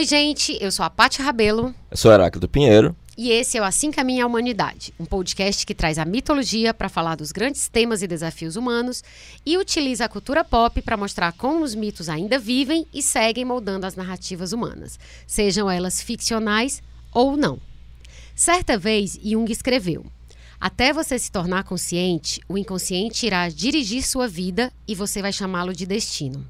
Oi, gente, eu sou a Paty Rabelo. Eu sou Heráclito Pinheiro. E esse é o Assim Caminha a Humanidade, um podcast que traz a mitologia para falar dos grandes temas e desafios humanos e utiliza a cultura pop para mostrar como os mitos ainda vivem e seguem moldando as narrativas humanas, sejam elas ficcionais ou não. Certa vez, Jung escreveu: Até você se tornar consciente, o inconsciente irá dirigir sua vida e você vai chamá-lo de destino.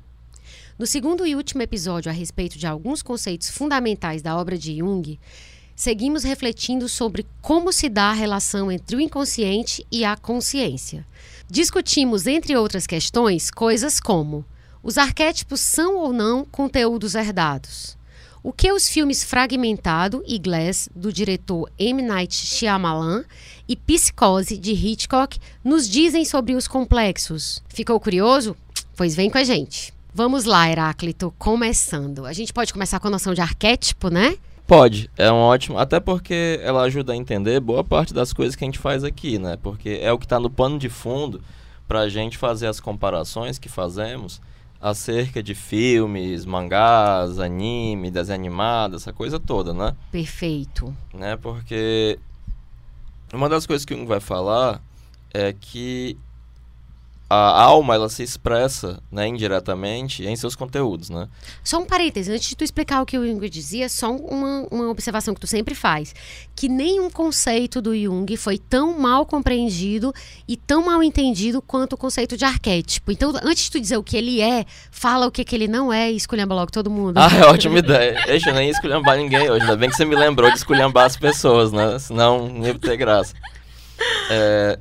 No segundo e último episódio a respeito de alguns conceitos fundamentais da obra de Jung, seguimos refletindo sobre como se dá a relação entre o inconsciente e a consciência. Discutimos, entre outras questões, coisas como: os arquétipos são ou não conteúdos herdados? O que os filmes Fragmentado e Glass, do diretor M. Night Shyamalan, e Psicose, de Hitchcock, nos dizem sobre os complexos? Ficou curioso? Pois vem com a gente. Vamos lá, Heráclito, começando. A gente pode começar com a noção de arquétipo, né? Pode, é um ótimo. Até porque ela ajuda a entender boa parte das coisas que a gente faz aqui, né? Porque é o que está no pano de fundo para a gente fazer as comparações que fazemos acerca de filmes, mangás, anime, desenho animado, essa coisa toda, né? Perfeito. Né? Porque uma das coisas que um vai falar é que a alma ela se expressa né, indiretamente em seus conteúdos, né? Só um parêntese, antes de tu explicar o que o Jung dizia, só uma, uma observação que tu sempre faz, que nenhum conceito do Jung foi tão mal compreendido e tão mal entendido quanto o conceito de arquétipo. Então, antes de tu dizer o que ele é, fala o que, que ele não é e esculhamba logo todo mundo. Ah, é ótima ideia. Deixa eu nem esculhambar ninguém hoje, ainda bem que você me lembrou de esculhambar as pessoas, né? Senão não ia ter graça. É,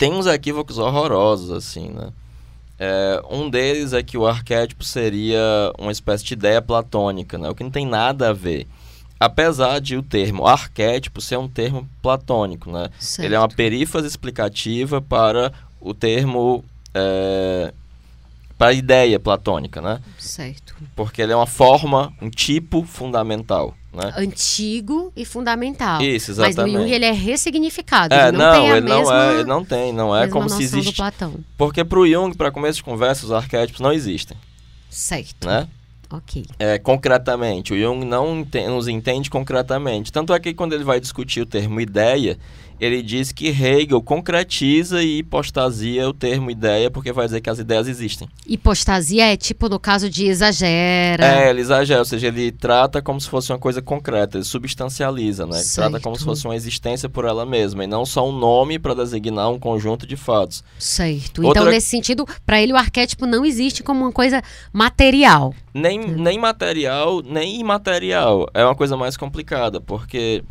tem uns equívocos horrorosos, assim, né? É, um deles é que o arquétipo seria uma espécie de ideia platônica, né? O que não tem nada a ver. Apesar de o termo arquétipo ser um termo platônico, né? Certo. Ele é uma perífrase explicativa para o termo... É, para a ideia platônica, né? Certo. Porque ele é uma forma, um tipo fundamental, né? Antigo e fundamental. Isso, Mas exatamente. no Jung ele é ressignificado. É, ele não, não, tem a ele mesma, não é, ele não tem, não é mesma como se existe. Platão. Porque para o Jung, para começo de conversa, os arquétipos não existem, Certo. né? Ok. É, concretamente, o Jung não ente- nos entende concretamente. Tanto é que quando ele vai discutir o termo ideia, ele diz que Hegel concretiza e hipostasia o termo ideia, porque vai dizer que as ideias existem. Hipostasia é tipo no caso de exagera. É, ele exagera, ou seja, ele trata como se fosse uma coisa concreta, ele substancializa, né? Ele trata Certo. como se fosse uma existência por ela mesma, e não só um nome para designar um conjunto de fatos. Certo. Outra- Então, nesse sentido, para ele o arquétipo não existe como uma coisa material. Nem, nem material, nem imaterial. É uma coisa mais complicada, porque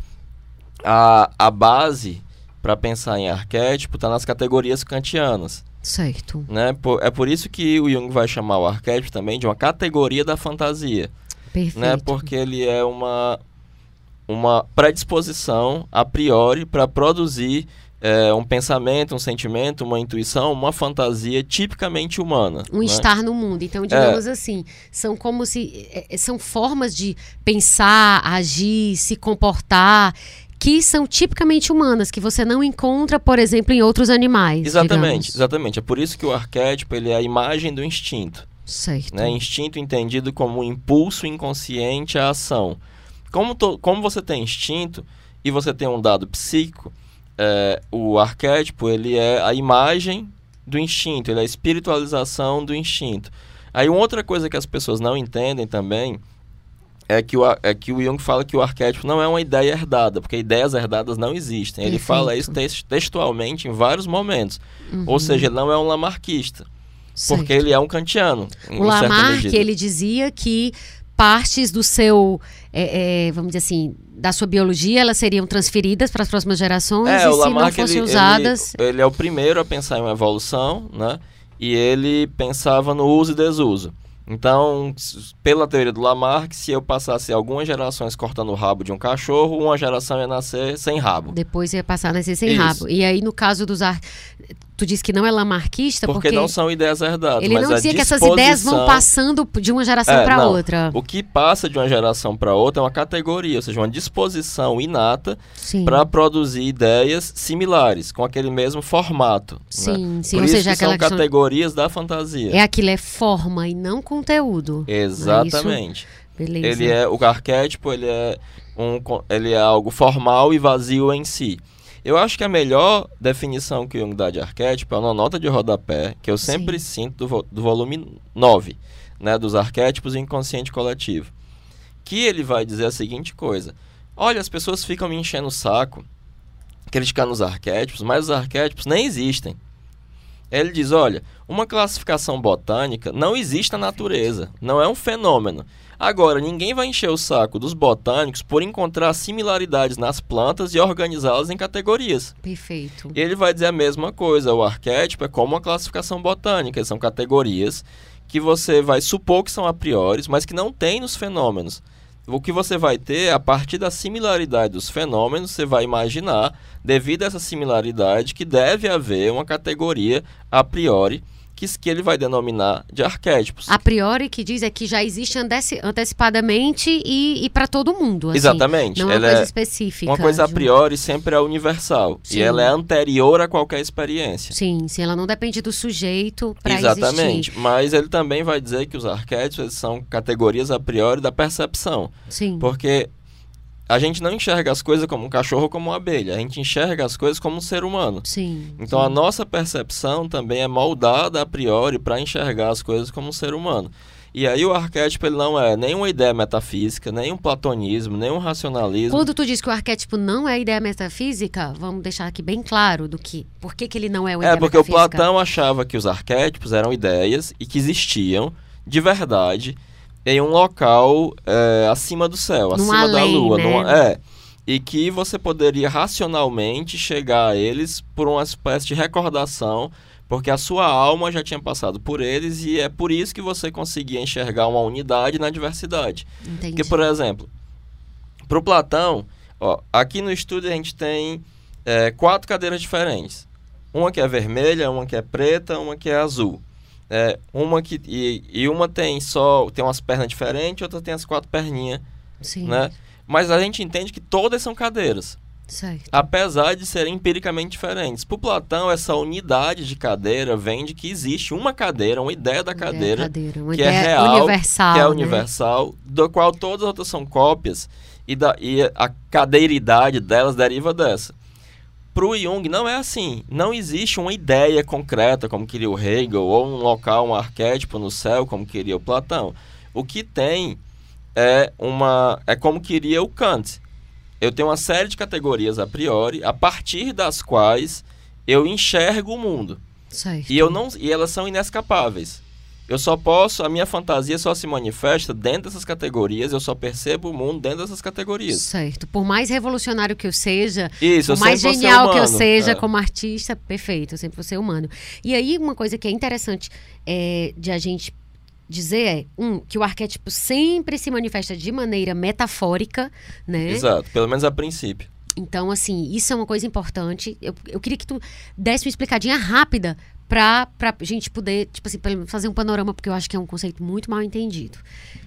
a, a base para pensar em arquétipo está nas categorias kantianas. Certo. Né? Por- é por isso que o Jung vai chamar o arquétipo também de uma categoria da fantasia. Perfeito. Né? Porque ele é uma, uma predisposição a priori para produzir é, um pensamento, um sentimento, uma intuição, uma fantasia tipicamente humana. um né? estar no mundo. Então, digamos assim, são como se é, é, são formas de pensar, agir, se comportar que são tipicamente humanas, que você não encontra, por exemplo, em outros animais. Exatamente, digamos. exatamente. É por isso que o arquétipo ele é a imagem do instinto. Certo. Né? Instinto entendido como um impulso inconsciente à ação. Como, to- como você tem instinto e você tem um dado psíquico, é, o arquétipo ele é a imagem do instinto, ele é a espiritualização do instinto. Aí uma outra coisa que as pessoas não entendem também é que, o, é que o Jung fala que o arquétipo não é uma ideia herdada, porque ideias herdadas não existem. Ele fala isso tex- textualmente em vários momentos. Ou seja, ele não é um lamarquista, porque Certo. ele é um kantiano. O Lamarck, ele dizia que partes do seu, é, é, vamos dizer assim, da sua biologia, elas seriam transferidas para as próximas gerações É, e se não Lamarck fossem ele, usadas... ele, ele é o primeiro a pensar em uma evolução, né? E ele pensava no uso e desuso. Então, pela teoria do Lamarck, se eu passasse algumas gerações cortando o rabo de um cachorro, uma geração ia nascer sem rabo. Depois ia passar a nascer sem Isso. rabo. E aí, no caso dos... Ar... Tu disse que não é lamarquista Porque, porque... não são ideias herdadas. Ele mas não dizia que essas ideias vão disposição- passando de uma geração É, para outra. O que passa de uma geração para outra é uma categoria, ou seja, uma disposição inata Sim. para produzir ideias similares, com aquele mesmo formato. né? Sim, sim. Por Ou seja, que são questão... categorias da fantasia. É aquilo, é forma e não conteúdo. Exatamente. Beleza. Ele é o arquétipo, ele é um ele é algo formal e vazio em si. Eu acho que a melhor definição que o Jung dá de arquétipo é uma nota de rodapé, que eu sempre Sim. sinto do, do volume 9, né, dos arquétipos e inconsciente coletivo. Que ele vai dizer a seguinte coisa: Olha, as pessoas ficam me enchendo o saco, criticando os arquétipos, mas os arquétipos nem existem. Ele diz: olha, uma classificação botânica não existe na natureza, não é um fenômeno. Agora, ninguém vai encher o saco dos botânicos por encontrar similaridades nas plantas e organizá-las em categorias. Perfeito. E ele vai dizer a mesma coisa: o arquétipo é como uma classificação botânica, são categorias que você vai supor que são a priori, mas que não tem nos fenômenos o que você vai ter, a partir da similaridade dos fenômenos, você vai imaginar, devido a essa similaridade, que deve haver uma categoria a priori que, que ele vai denominar de arquétipos. A priori que diz é que já existe antecipadamente e, e para todo mundo. Assim, Exatamente. Não é uma coisa é específica. Uma coisa a priori sempre é universal. Sim. E ela é anterior a qualquer experiência. Sim, sim, ela não depende do sujeito para Exatamente. Mas ele também vai dizer que os arquétipos são categorias a priori da percepção. Sim. Porque a gente não enxerga as coisas como um cachorro ou como uma abelha. A gente enxerga as coisas como um ser humano. Sim. Então sim. a nossa percepção também é moldada a priori para enxergar as coisas como um ser humano. E aí o arquétipo ele não é nem uma ideia metafísica, nem um platonismo, nem um racionalismo. Quando tu diz que o arquétipo não é ideia metafísica, vamos deixar aqui bem claro do que. Por que, que ele não é uma é, ideia metafísica? É, porque o Platão achava que os arquétipos eram ideias e que existiam de verdade em um local é, acima do céu, acima da lua. Né? Numa, é. E que você poderia racionalmente chegar a eles por uma espécie de recordação, porque a sua alma já tinha passado por eles e é por isso que você conseguia enxergar uma unidade na diversidade. Entendi. Porque, por exemplo, para o Platão, ó, aqui no estúdio a gente tem é, quatro cadeiras diferentes. Uma que é vermelha, uma que é preta, uma que é azul. É, uma que e, e, uma tem só tem umas pernas diferentes, outra tem as quatro perninhas, Sim. né? Mas a gente entende que todas são cadeiras. Certo. Apesar de serem empiricamente diferentes. Para Platão, essa unidade de cadeira vem de que existe uma cadeira, uma ideia da cadeira, cadeira uma que ideia é real, universal, que é né? universal, do qual todas as outras são cópias, e, da, e a cadeiridade delas deriva dessa. Para o Jung não é assim. Não existe uma ideia concreta, como queria o Hegel, ou um local, um arquétipo no céu, como queria o Platão. O que tem é uma é como queria o Kant. Eu tenho uma série de categorias a priori, a partir das quais eu enxergo o mundo. Certo. E eu não e elas são inescapáveis. Eu só posso, a minha fantasia só se manifesta dentro dessas categorias, eu só percebo o mundo dentro dessas categorias. Certo. Por mais revolucionário que eu seja, Isso, por mais vou ser genial que eu seja É. como artista, perfeito, eu sempre vou ser humano. E aí, uma coisa que é interessante é, de a gente dizer é, um, que o arquétipo sempre se manifesta de maneira metafórica, né? Exato, pelo menos a princípio. Então, assim, isso é uma coisa importante. Eu, eu queria que tu desse uma explicadinha rápida pra, pra gente poder, tipo assim, fazer um panorama, porque eu acho que é um conceito muito mal entendido.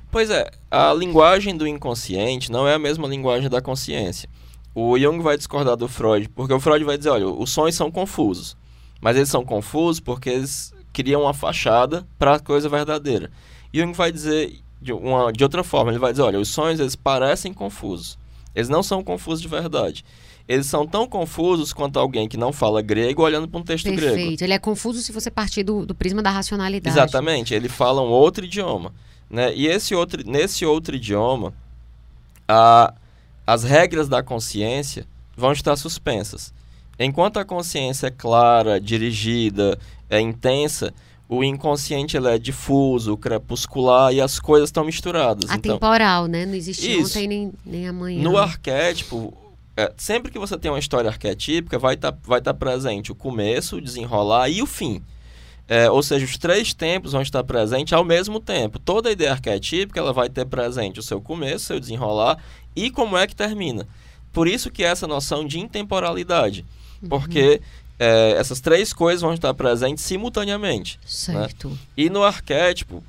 Pois é, a linguagem do inconsciente não é a mesma linguagem da consciência. O Jung vai discordar do Freud, porque o Freud vai dizer, olha, os sonhos são confusos. Mas eles são confusos porque eles criam uma fachada para a coisa verdadeira. Jung vai dizer de, uma, de outra forma, ele vai dizer, olha, os sonhos eles parecem confusos. Eles não são confusos de verdade. Eles são tão confusos quanto alguém que não fala grego olhando para um texto Perfeito. grego. Ele é confuso se você partir do, do prisma da racionalidade. Exatamente, ele fala um outro idioma. Né? E esse outro, nesse outro idioma, a, as regras da consciência vão estar suspensas. Enquanto a consciência é clara, dirigida, é intensa, o inconsciente ele é difuso, crepuscular e as coisas estão misturadas. Então, Atemporal, né? Não existe Isso. ontem nem, nem amanhã. no arquétipo, é, sempre que você tem uma história arquetípica, vai estar vai tá presente o começo, o desenrolar e o fim. É, ou seja, os três tempos vão estar presentes ao mesmo tempo. Toda ideia arquetípica ela vai ter presente o seu começo, o seu desenrolar e como é que termina. Por isso que essa noção de intemporalidade. Porque é, essas três coisas vão estar presentes simultaneamente. Certo. E no arquétipo,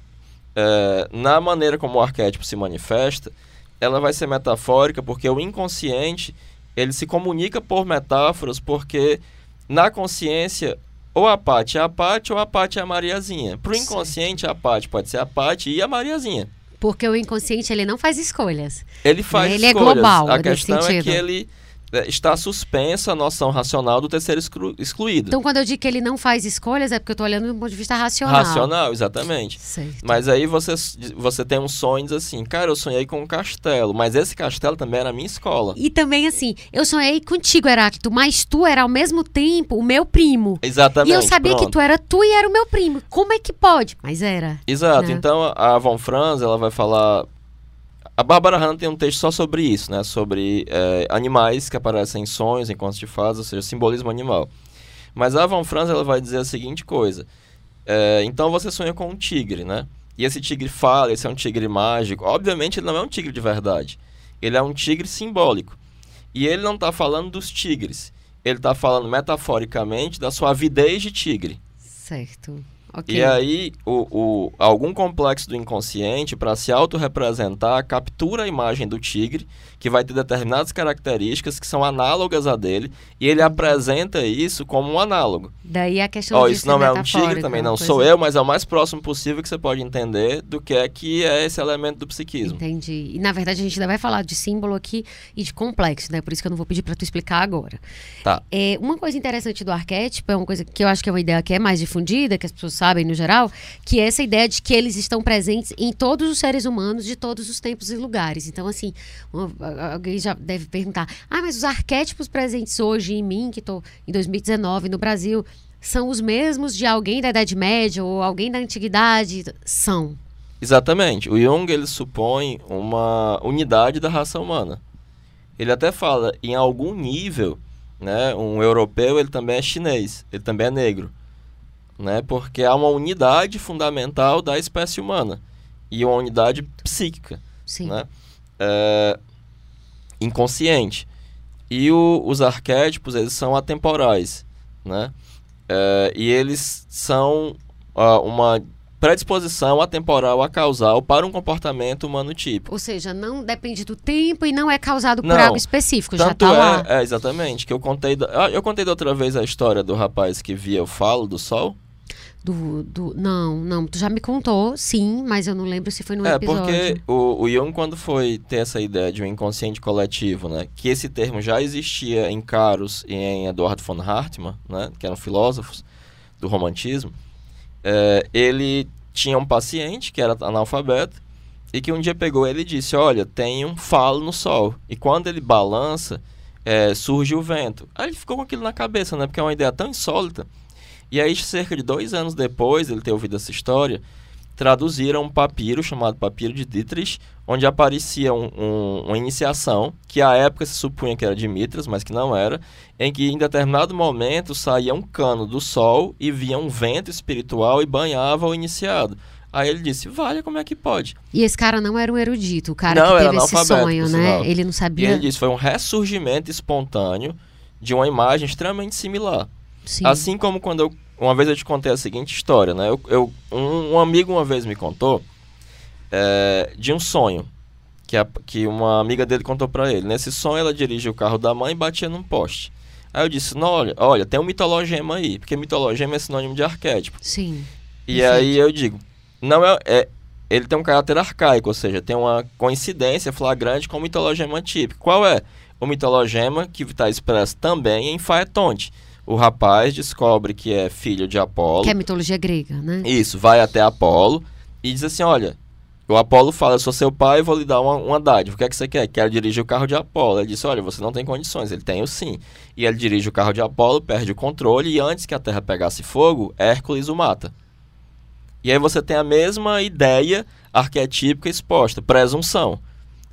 é, na maneira como o arquétipo se manifesta, ela vai ser metafórica porque o inconsciente ele se comunica por metáforas porque na consciência ou a Paty é a Paty ou a Paty é a Mariazinha. Para o inconsciente a Paty pode ser a Paty e a Mariazinha. Porque o inconsciente, ele não faz escolhas. Ele faz Ele é escolhas. global, A questão é que ele é, está suspensa a noção racional do terceiro exclu- excluído. Então, quando eu digo que ele não faz escolhas, é porque eu tô olhando do ponto de vista racional. Racional, exatamente. Certo. Mas aí você, você tem um sonho e diz assim, cara, eu sonhei com um castelo, mas esse castelo também era a minha escola. E também, assim, eu sonhei contigo, Heráclito, mas tu era ao mesmo tempo o meu primo. Exatamente. e eu sabia que pronto. tu era tu e era o meu primo. Como é que pode? Mas era. Exato. né? Então a Von Franz, ela vai falar. A Bárbara Hanna tem um texto só sobre isso, né? Sobre é, animais que aparecem em sonhos, em contos de fadas, ou seja, simbolismo animal. Mas a Von Franz, ela vai dizer a seguinte coisa. É, então você sonha com um tigre, né? E esse tigre fala, esse é um tigre mágico. Obviamente ele não é um tigre de verdade. Ele é um tigre simbólico. E ele não está falando dos tigres. Ele está falando metaforicamente da sua avidez de tigre. Certo. Ok. E aí, o, o- algum complexo do inconsciente, para se autorrepresentar, captura a imagem do tigre, que vai ter determinadas características que são análogas a dele, e ele apresenta isso como um análogo. Daí a questão Ó, de isso não é um tigre, também não sou é. eu, mas é o mais próximo possível que você pode entender do que é que é esse elemento do psiquismo. Entendi. E na verdade a gente ainda vai falar de símbolo aqui e de complexo, né? Por isso que eu não vou pedir pra tu explicar agora. Tá. É, uma coisa interessante do arquétipo é uma coisa que eu acho que é uma ideia que é mais difundida, que as pessoas sabem no geral, que é essa ideia de que eles estão presentes em todos os seres humanos de todos os tempos e lugares. Então, assim, uma- alguém já deve perguntar: ah, mas os arquétipos presentes hoje em mim, que estou em 2019 no Brasil, são os mesmos de alguém da Idade Média ou alguém da Antiguidade? São. Exatamente. O Jung ele supõe uma unidade da raça humana. Ele até fala, em algum nível, né, um europeu ele também é chinês, ele também é negro, né, porque há uma unidade fundamental da espécie humana e uma unidade psíquica, Sim. né, é, inconsciente. E o- os arquétipos eles são atemporais, né, é, e eles são ah, uma predisposição atemporal a causal para um comportamento humano típico. Ou seja, não depende do tempo e não é causado por Não. algo específico, já tá lá. é, é, exatamente, que eu contei, da- ah, eu contei da outra vez a história do rapaz que via o falo do sol. Do, do, não, não, tu já me contou, sim, mas eu não lembro se foi no é, episódio. porque o, o Jung, quando foi ter essa ideia de um inconsciente coletivo, né, que esse termo já existia em Caros e em Eduardo von Hartmann, né, que eram filósofos do romantismo, é, ele tinha um paciente que era analfabeto e que um dia pegou ele e disse, olha, tem um falo no sol. E quando ele balança, é, surge o vento. Aí ele ficou com aquilo na cabeça, né? Porque é uma ideia tão insólita. E aí, cerca de dois anos depois ele ter ouvido essa história, traduziram um papiro chamado Papiro de Dietrich, onde aparecia um- um- uma iniciação, que à época se supunha que era de Mitras, mas que não era, em que em determinado momento saía um cano do sol e via um vento espiritual e banhava o iniciado. Aí ele disse, vale, como é que pode? E esse cara não era um erudito, o cara Não, que teve esse sonho, né? Ele não E sabia. ele disse, foi um ressurgimento espontâneo de uma imagem extremamente similar. Sim. Assim como quando eu. Uma vez eu te contei a seguinte história, né? Eu, eu- um, um amigo uma vez me contou é, de um sonho que, a- que uma amiga dele contou pra ele. Nesse sonho ela dirigia o carro da mãe e batia num poste. Aí eu disse: não, olha, olha, tem um mitologema aí, porque mitologema é sinônimo de arquétipo. Sim. E aí eu digo: não é, é- Ele tem um caráter arcaico, ou seja, tem uma coincidência flagrante com o mitologema típico. Qual é? O mitologema que está expresso também em Faetonte. O rapaz descobre que é filho de Apolo. Que é mitologia grega, né? Isso, vai até Apolo e diz assim: olha, o Apolo fala, eu sou seu pai, vou lhe dar uma, uma dádiva. O que é que você quer? Quero dirigir o carro de Apolo. Ele disse: olha, você não tem condições. Ele tem o sim. E ele dirige o carro de Apolo, perde o controle e antes que a terra pegasse fogo, Hércules o mata. E aí você tem a mesma ideia arquetípica exposta, presunção.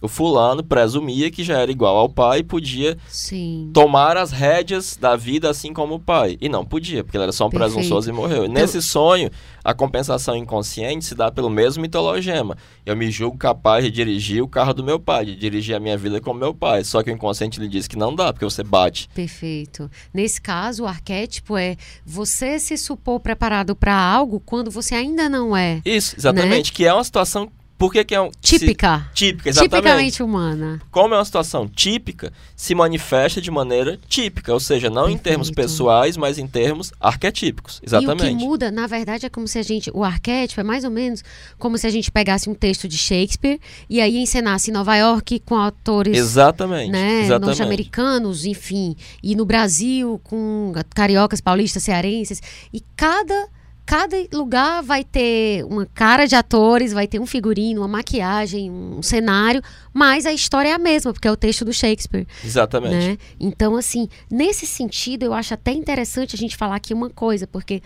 O fulano presumia que já era igual ao pai e podia Sim. tomar as rédeas da vida assim como o pai. E não podia, porque ele era só um Perfeito. presunçoso e morreu. Então- Nesse sonho, a compensação inconsciente se dá pelo mesmo mitologema. Eu me julgo capaz de dirigir o carro do meu pai, de dirigir a minha vida como meu pai. Só que o inconsciente lhe diz que não dá, porque você bate. Perfeito. Nesse caso, o arquétipo é você se supor preparado para algo quando você ainda não é. Isso, exatamente. Que é uma situação Por que, que é um. Típica. Se, típica, exatamente. Tipicamente humana. Como é uma situação típica, se manifesta de maneira típica, ou seja, não Perfeito. em termos pessoais, mas em termos arquetípicos. Exatamente. E o que muda, na verdade, é como se a gente. O arquétipo é mais ou menos como se a gente pegasse um texto de Shakespeare e aí encenasse em Nova York com autores. Exatamente. Né, norte-americanos, enfim, e no Brasil com cariocas, paulistas, cearenses, e cada cada lugar vai ter uma cara de atores, vai ter um figurino, uma maquiagem, um cenário, mas a história é a mesma, porque é o texto do Shakespeare. Exatamente. Né? Então, assim, nesse sentido, eu acho até interessante a gente falar aqui uma coisa, porque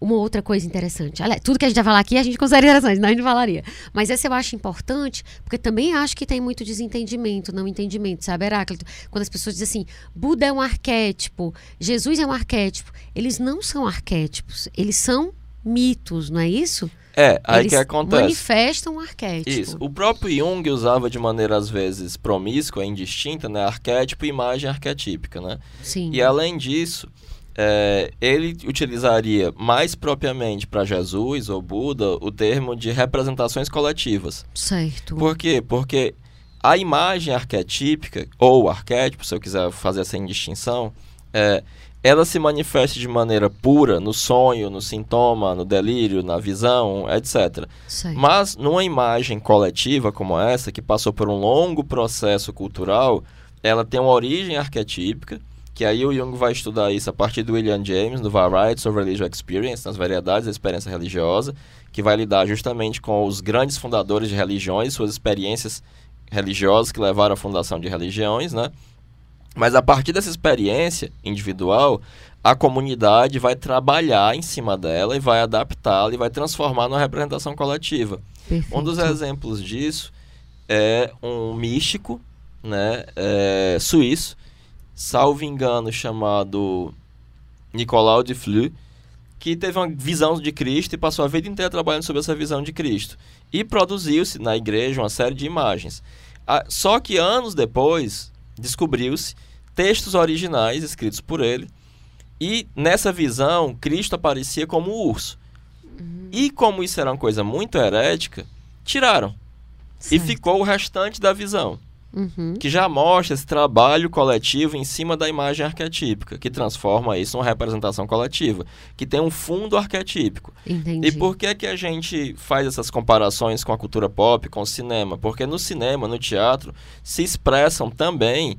uma outra coisa interessante. Aliás, tudo que a gente vai falar aqui a gente considera interessante, senão a gente falaria. Mas essa eu acho importante, porque também acho que tem muito desentendimento, não entendimento, sabe, Heráclito? Quando as pessoas dizem assim, Buda é um arquétipo, Jesus é um arquétipo. Eles não são arquétipos, eles são mitos, não é isso? É, aí eles que acontece. manifestam um arquétipo. Isso. O próprio Jung usava de maneira, às vezes, promíscua, indistinta, né? Arquétipo e imagem arquetípica, né? Sim. E além disso, é, ele utilizaria mais propriamente para Jesus ou Buda o termo de representações coletivas. Certo. Por quê? Porque a imagem arquetípica, ou arquétipo, se eu quiser fazer essa indistinção, é, ela se manifesta de maneira pura no sonho, no sintoma, no delírio, na visão, etc. Certo. Mas numa imagem coletiva como essa, que passou por um longo processo cultural, ela tem uma origem arquetípica, que aí o Jung vai estudar isso a partir do William James, no Varieties of Religious Experience, nas variedades da experiência religiosa, que vai lidar justamente com os grandes fundadores de religiões, suas experiências religiosas que levaram à fundação de religiões, né? Mas a partir dessa experiência individual, a comunidade vai trabalhar em cima dela e vai adaptá-la e vai transformar numa representação coletiva. Perfeito. Um dos exemplos disso é um místico né, é, suíço, salvo engano, chamado Nicolau de Flue, que teve uma visão de Cristo e passou a vida inteira trabalhando sobre essa visão de Cristo. E produziu-se na igreja uma série de imagens. Ah, só que anos depois, descobriu-se textos originais escritos por ele. E nessa visão, Cristo aparecia como um urso. Uhum. E como isso era uma coisa muito herética, tiraram. E ficou o restante da visão, Uhum. que já mostra esse trabalho coletivo em cima da imagem arquetípica, que transforma isso numa representação coletiva, que tem um fundo arquetípico. Entendi. E por que que a gente faz essas comparações com a cultura pop, com o cinema? Porque no cinema, no teatro, se expressam também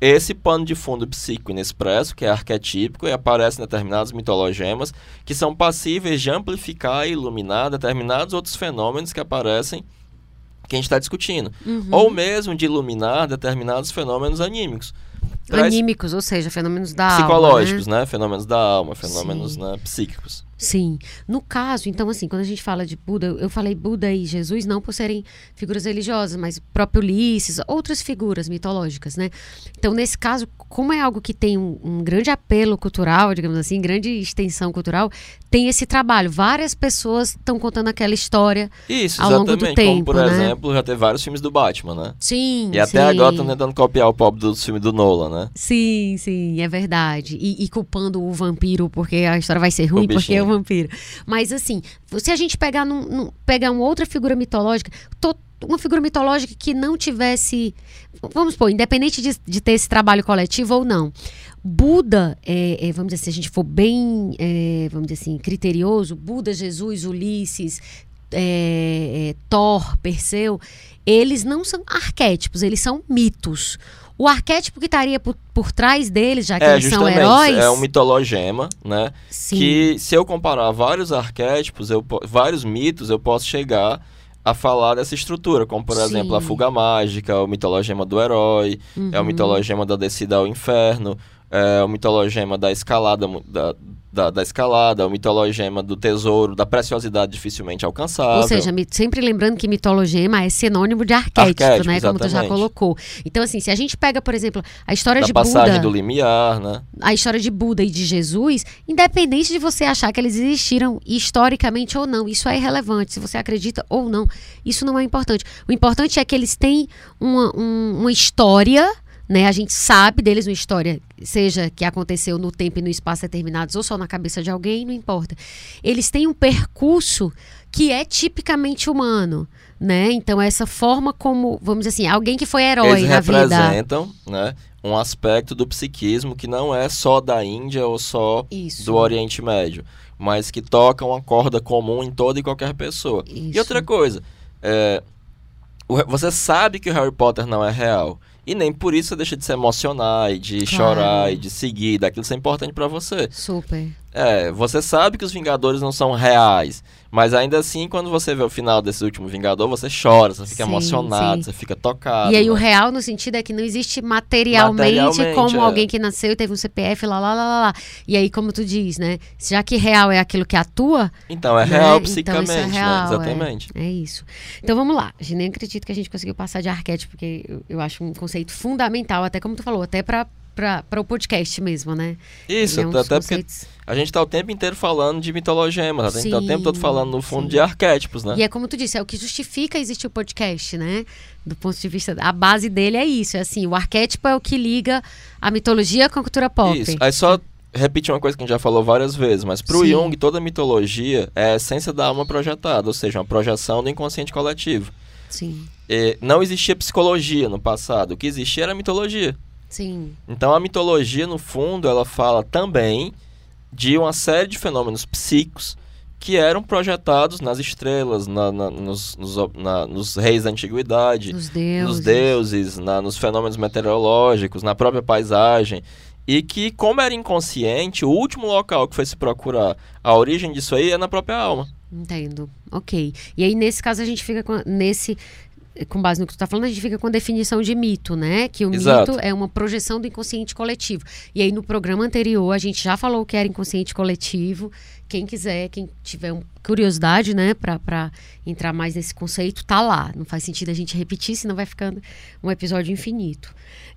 esse pano de fundo psíquico inexpresso, que é arquetípico, e aparece em determinados mitologemas, que são passíveis de amplificar e iluminar determinados outros fenômenos que aparecem que a gente está discutindo. Uhum. Ou mesmo de iluminar determinados fenômenos anímicos. Traz- Anímicos, ou seja, fenômenos da psicológicos, alma, né? né? Fenômenos da alma, fenômenos né, psíquicos. Sim. No caso, então, assim, quando a gente fala de Buda, eu falei Buda e Jesus não por serem figuras religiosas, mas próprio Ulisses, outras figuras mitológicas, né? Então, nesse caso, como é algo que tem um, um grande apelo cultural, digamos assim, grande extensão cultural, tem esse trabalho. Várias pessoas estão contando aquela história. Isso, Ao longo do. Como, tempo, por né? exemplo, já teve vários filmes do Batman, né? Sim, E até sim. agora estão tentando copiar o pop do filme do Nolan, né? Sim, sim, é verdade. E, e culpando o vampiro porque a história vai ser ruim, porque é o vampiro. Mas assim, se a gente pegar, num, num- pegar uma outra figura mitológica, to- uma figura mitológica que não tivesse. Vamos supor, independente de, de ter esse trabalho coletivo ou não. Buda, é, é, vamos dizer se a gente for bem, é, vamos dizer assim, criterioso, Buda, Jesus, Ulisses, é, é, Thor, Perseu, eles não são arquétipos, eles são mitos. O arquétipo que estaria por, por trás deles, já que É, eles são heróis. É um mitologema, né? Sim. Que se eu comparar vários arquétipos, eu, vários mitos, eu posso chegar a falar dessa estrutura, como por Sim. exemplo a fuga mágica, o mitologema do herói, é o Uhum. mitologema da descida ao inferno, é o mitologema da escalada da, da, da escalada, o mitologema do tesouro, da preciosidade dificilmente alcançável. Ou seja, sempre lembrando que mitologema é sinônimo de arquétipo, Arquétipo, né? Como tu já exatamente. colocou. Então, assim, se a gente pega, por exemplo, a história da de passagem Buda, do limiar, né? a história de Buda e de Jesus, independente de você achar que eles existiram historicamente ou não, isso é irrelevante. Se você acredita ou não, isso não é importante. O importante é que eles têm uma, um- uma história né? A gente sabe deles uma história, seja que aconteceu no tempo e no espaço determinados ou só na cabeça de alguém, não importa. Eles têm um percurso que é tipicamente humano, né? Então essa forma como, vamos dizer assim, alguém que foi herói Eles na vida. representam, né, um aspecto do psiquismo que não é só da Índia ou só Isso. do Oriente Médio, mas que toca uma corda comum em toda e qualquer pessoa. E Isso. outra coisa, é, você sabe que o Harry Potter não é real. E nem por isso você deixa de se emocionar e de Claro. chorar e de seguir, daquilo ser importante pra você. Super. É, você sabe que os Vingadores não são reais, mas ainda assim, quando você vê o final desse último Vingador, você chora, você fica Sim, emocionado, sim. você fica tocado. e aí o né? real no sentido é que não existe materialmente, Materialmente, como é. alguém que nasceu e teve um CPF, lá, lá, lá, lá, lá. E aí, como tu diz, né? Já que real é aquilo que atua, Então, é né? real Então, psicamente, isso é real, né? Exatamente. É isso. Então vamos lá. Eu nem acredito que a gente conseguiu passar de arquétipo, porque eu, eu acho um conceito fundamental, até como tu falou, até para o podcast mesmo, né? Isso, é um até dos porque conceitos- a gente tá o tempo inteiro falando de mitologemas, a gente tá o tempo todo falando, no fundo, sim. de arquétipos, né? E é como tu disse, é o que justifica existir o podcast, né? Do ponto de vista. A base dele é isso. É assim, o arquétipo é o que liga a mitologia com a cultura pop. Isso. Aí só repetir uma coisa que a gente já falou várias vezes, mas pro Sim. Jung, toda mitologia é a essência da alma projetada, ou seja, uma projeção do inconsciente coletivo. Sim, E não existia psicologia no passado, o que existia era mitologia. sim. Então a mitologia, no fundo, ela fala também de uma série de fenômenos psíquicos que eram projetados nas estrelas, na- na- nos, nos, na- nos reis da antiguidade, Nos deuses. nos deuses, nos fenômenos meteorológicos, na própria paisagem. E que, como era inconsciente, o último local que foi se procurar a origem disso aí é na própria alma. Entendo. Ok. E aí, nesse caso, a gente fica com, nesse. Com base no que tu tá falando, a gente fica com a definição de mito, né? Que o Exato. mito é uma projeção do inconsciente coletivo. E aí, no programa anterior, a gente já falou que era inconsciente coletivo. Quem quiser, quem tiver um- curiosidade, né, pra entrar mais nesse conceito, tá lá. Não faz sentido a gente repetir, senão vai ficando um episódio infinito.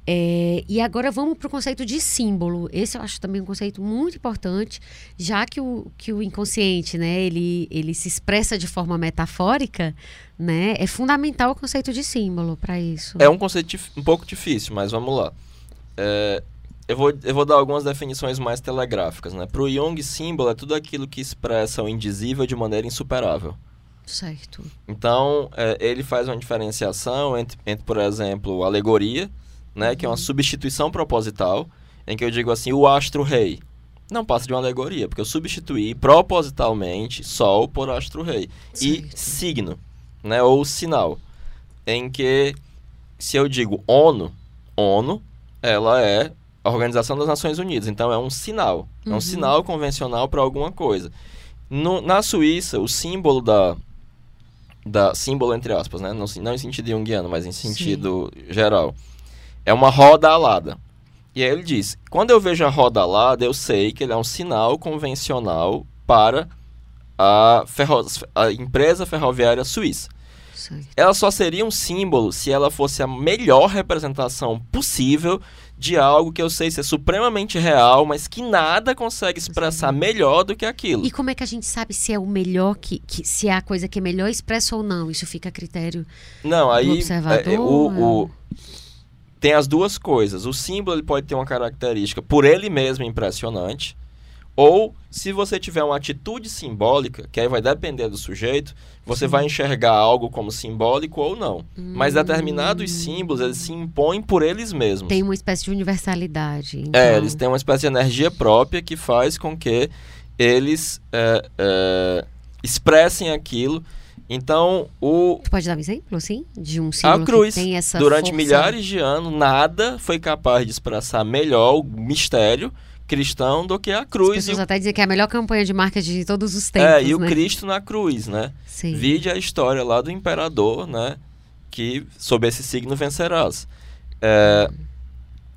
É, e agora vamos para o conceito de símbolo. Esse eu acho também um conceito muito importante, já que o, que o inconsciente, né, ele, ele se expressa de forma metafórica, né, é fundamental o conceito de símbolo para isso. É um conceito um pouco difícil, mas vamos lá. É, eu, vou, eu vou dar algumas definições mais telegráficas. Né? Para o Jung, símbolo é tudo aquilo que expressa o indizível de maneira insuperável. Certo. Então, é, ele faz uma diferenciação entre, entre, por exemplo, alegoria, né, que é uma substituição proposital, em que eu digo assim, o astro-rei. Não passa de uma alegoria, porque eu substituí propositalmente Sol por astro-rei. E signo, né, ou sinal, em que, se eu digo ONU, ONU, ela é a Organização das Nações Unidas, então é um sinal, é Uhum. um sinal convencional para alguma coisa. No- na Suíça, o símbolo da, da símbolo entre aspas, né? Não, não em sentido junguiano, mas em sentido geral. É uma roda alada. E aí ele diz: quando eu vejo a roda alada, eu sei que ele é um sinal convencional para a, ferro, a empresa ferroviária suíça. certo. Ela só seria um símbolo se ela fosse a melhor representação possível de algo que eu sei ser supremamente real, mas que nada consegue expressar melhor do que aquilo. E como é que a gente sabe se é o melhor que, que se é a coisa que é melhor expressa ou não? Isso fica a critério. Não, aí observador, é, é, o, o- tem as duas coisas. O símbolo ele pode ter uma característica por ele mesmo impressionante, ou se você tiver uma atitude simbólica, que aí vai depender do sujeito, você Sim. vai enxergar algo como simbólico ou não. Mas Hum. determinados símbolos eles se impõem por eles mesmos. Tem uma espécie de universalidade. Então, É, eles têm uma espécie de energia própria que faz com que eles é, é, expressem aquilo. Então, o, Tu pode dar um exemplo, assim? De um símbolo a cruz, que tem essa durante força? milhares de anos, nada foi capaz de expressar melhor o mistério cristão do que a As cruz. E pessoas o, até dizem que é a melhor campanha de marketing de todos os tempos, é, e o né? Cristo na cruz, né? Sim. Vide a história lá do imperador, né? Que sob esse signo vencerás. É,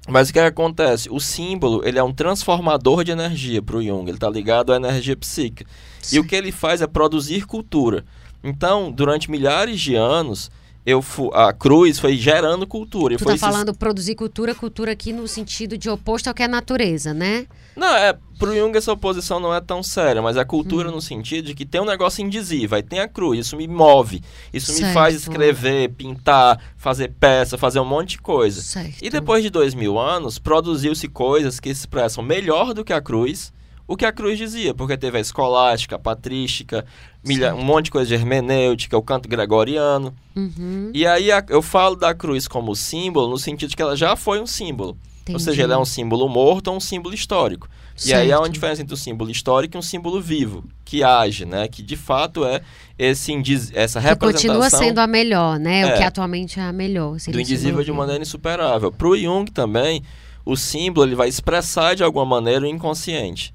mas o que, acontece? O símbolo ele é um transformador de energia para o Jung. Ele está ligado à energia psíquica. E o que ele faz é produzir cultura. Então, durante milhares de anos, eu fu a cruz foi gerando cultura. Tu foi tá falando produzir cultura, cultura aqui no sentido de oposto ao que é natureza, né? Não, é, pro Jung essa oposição não é tão séria, mas a Hum. cultura no sentido de que tem um negócio indizível, aí tem a cruz, isso me move, isso me Certo. faz escrever, pintar, fazer peça, fazer um monte de coisa. Certo. E depois de dois mil anos, produziu-se coisas que expressam melhor do que a cruz o que a cruz dizia, porque teve a escolástica, a patrística, milha- Certo. um monte de coisa de hermenêutica, o canto gregoriano. Uhum, E aí a- eu falo da cruz como símbolo no sentido de que ela já foi um símbolo. Ou entendi. seja, ele é um símbolo morto ou um símbolo histórico. E aí há uma Certo. diferença entre um símbolo histórico e um símbolo vivo, que age, né? Que de fato é esse indiz... essa Que representação continua sendo a melhor, né? O É. que atualmente é a melhor. do o indizível de maneira insuperável. Para o Jung também, o símbolo ele vai expressar de alguma maneira o inconsciente.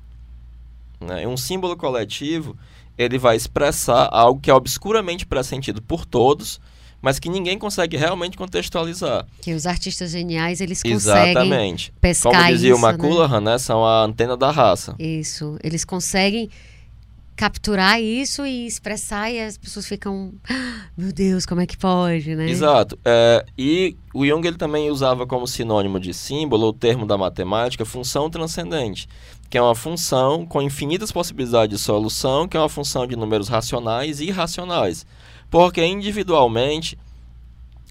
Né? E Um símbolo coletivo ele vai expressar algo que é obscuramente pressentido por todos, mas que ninguém consegue realmente contextualizar. Que os artistas geniais, eles conseguem Exatamente. pescar Como dizia isso, o McCullough, né? São a antena da raça. Né? Isso. Eles conseguem capturar isso e expressar e as pessoas ficam... "Ah, Meu Deus, como é que pode, né? Exato. É, e o Jung ele também usava como sinônimo de símbolo o termo da matemática função transcendente, que é uma função com infinitas possibilidades de solução, que é uma função de números racionais e irracionais. Porque individualmente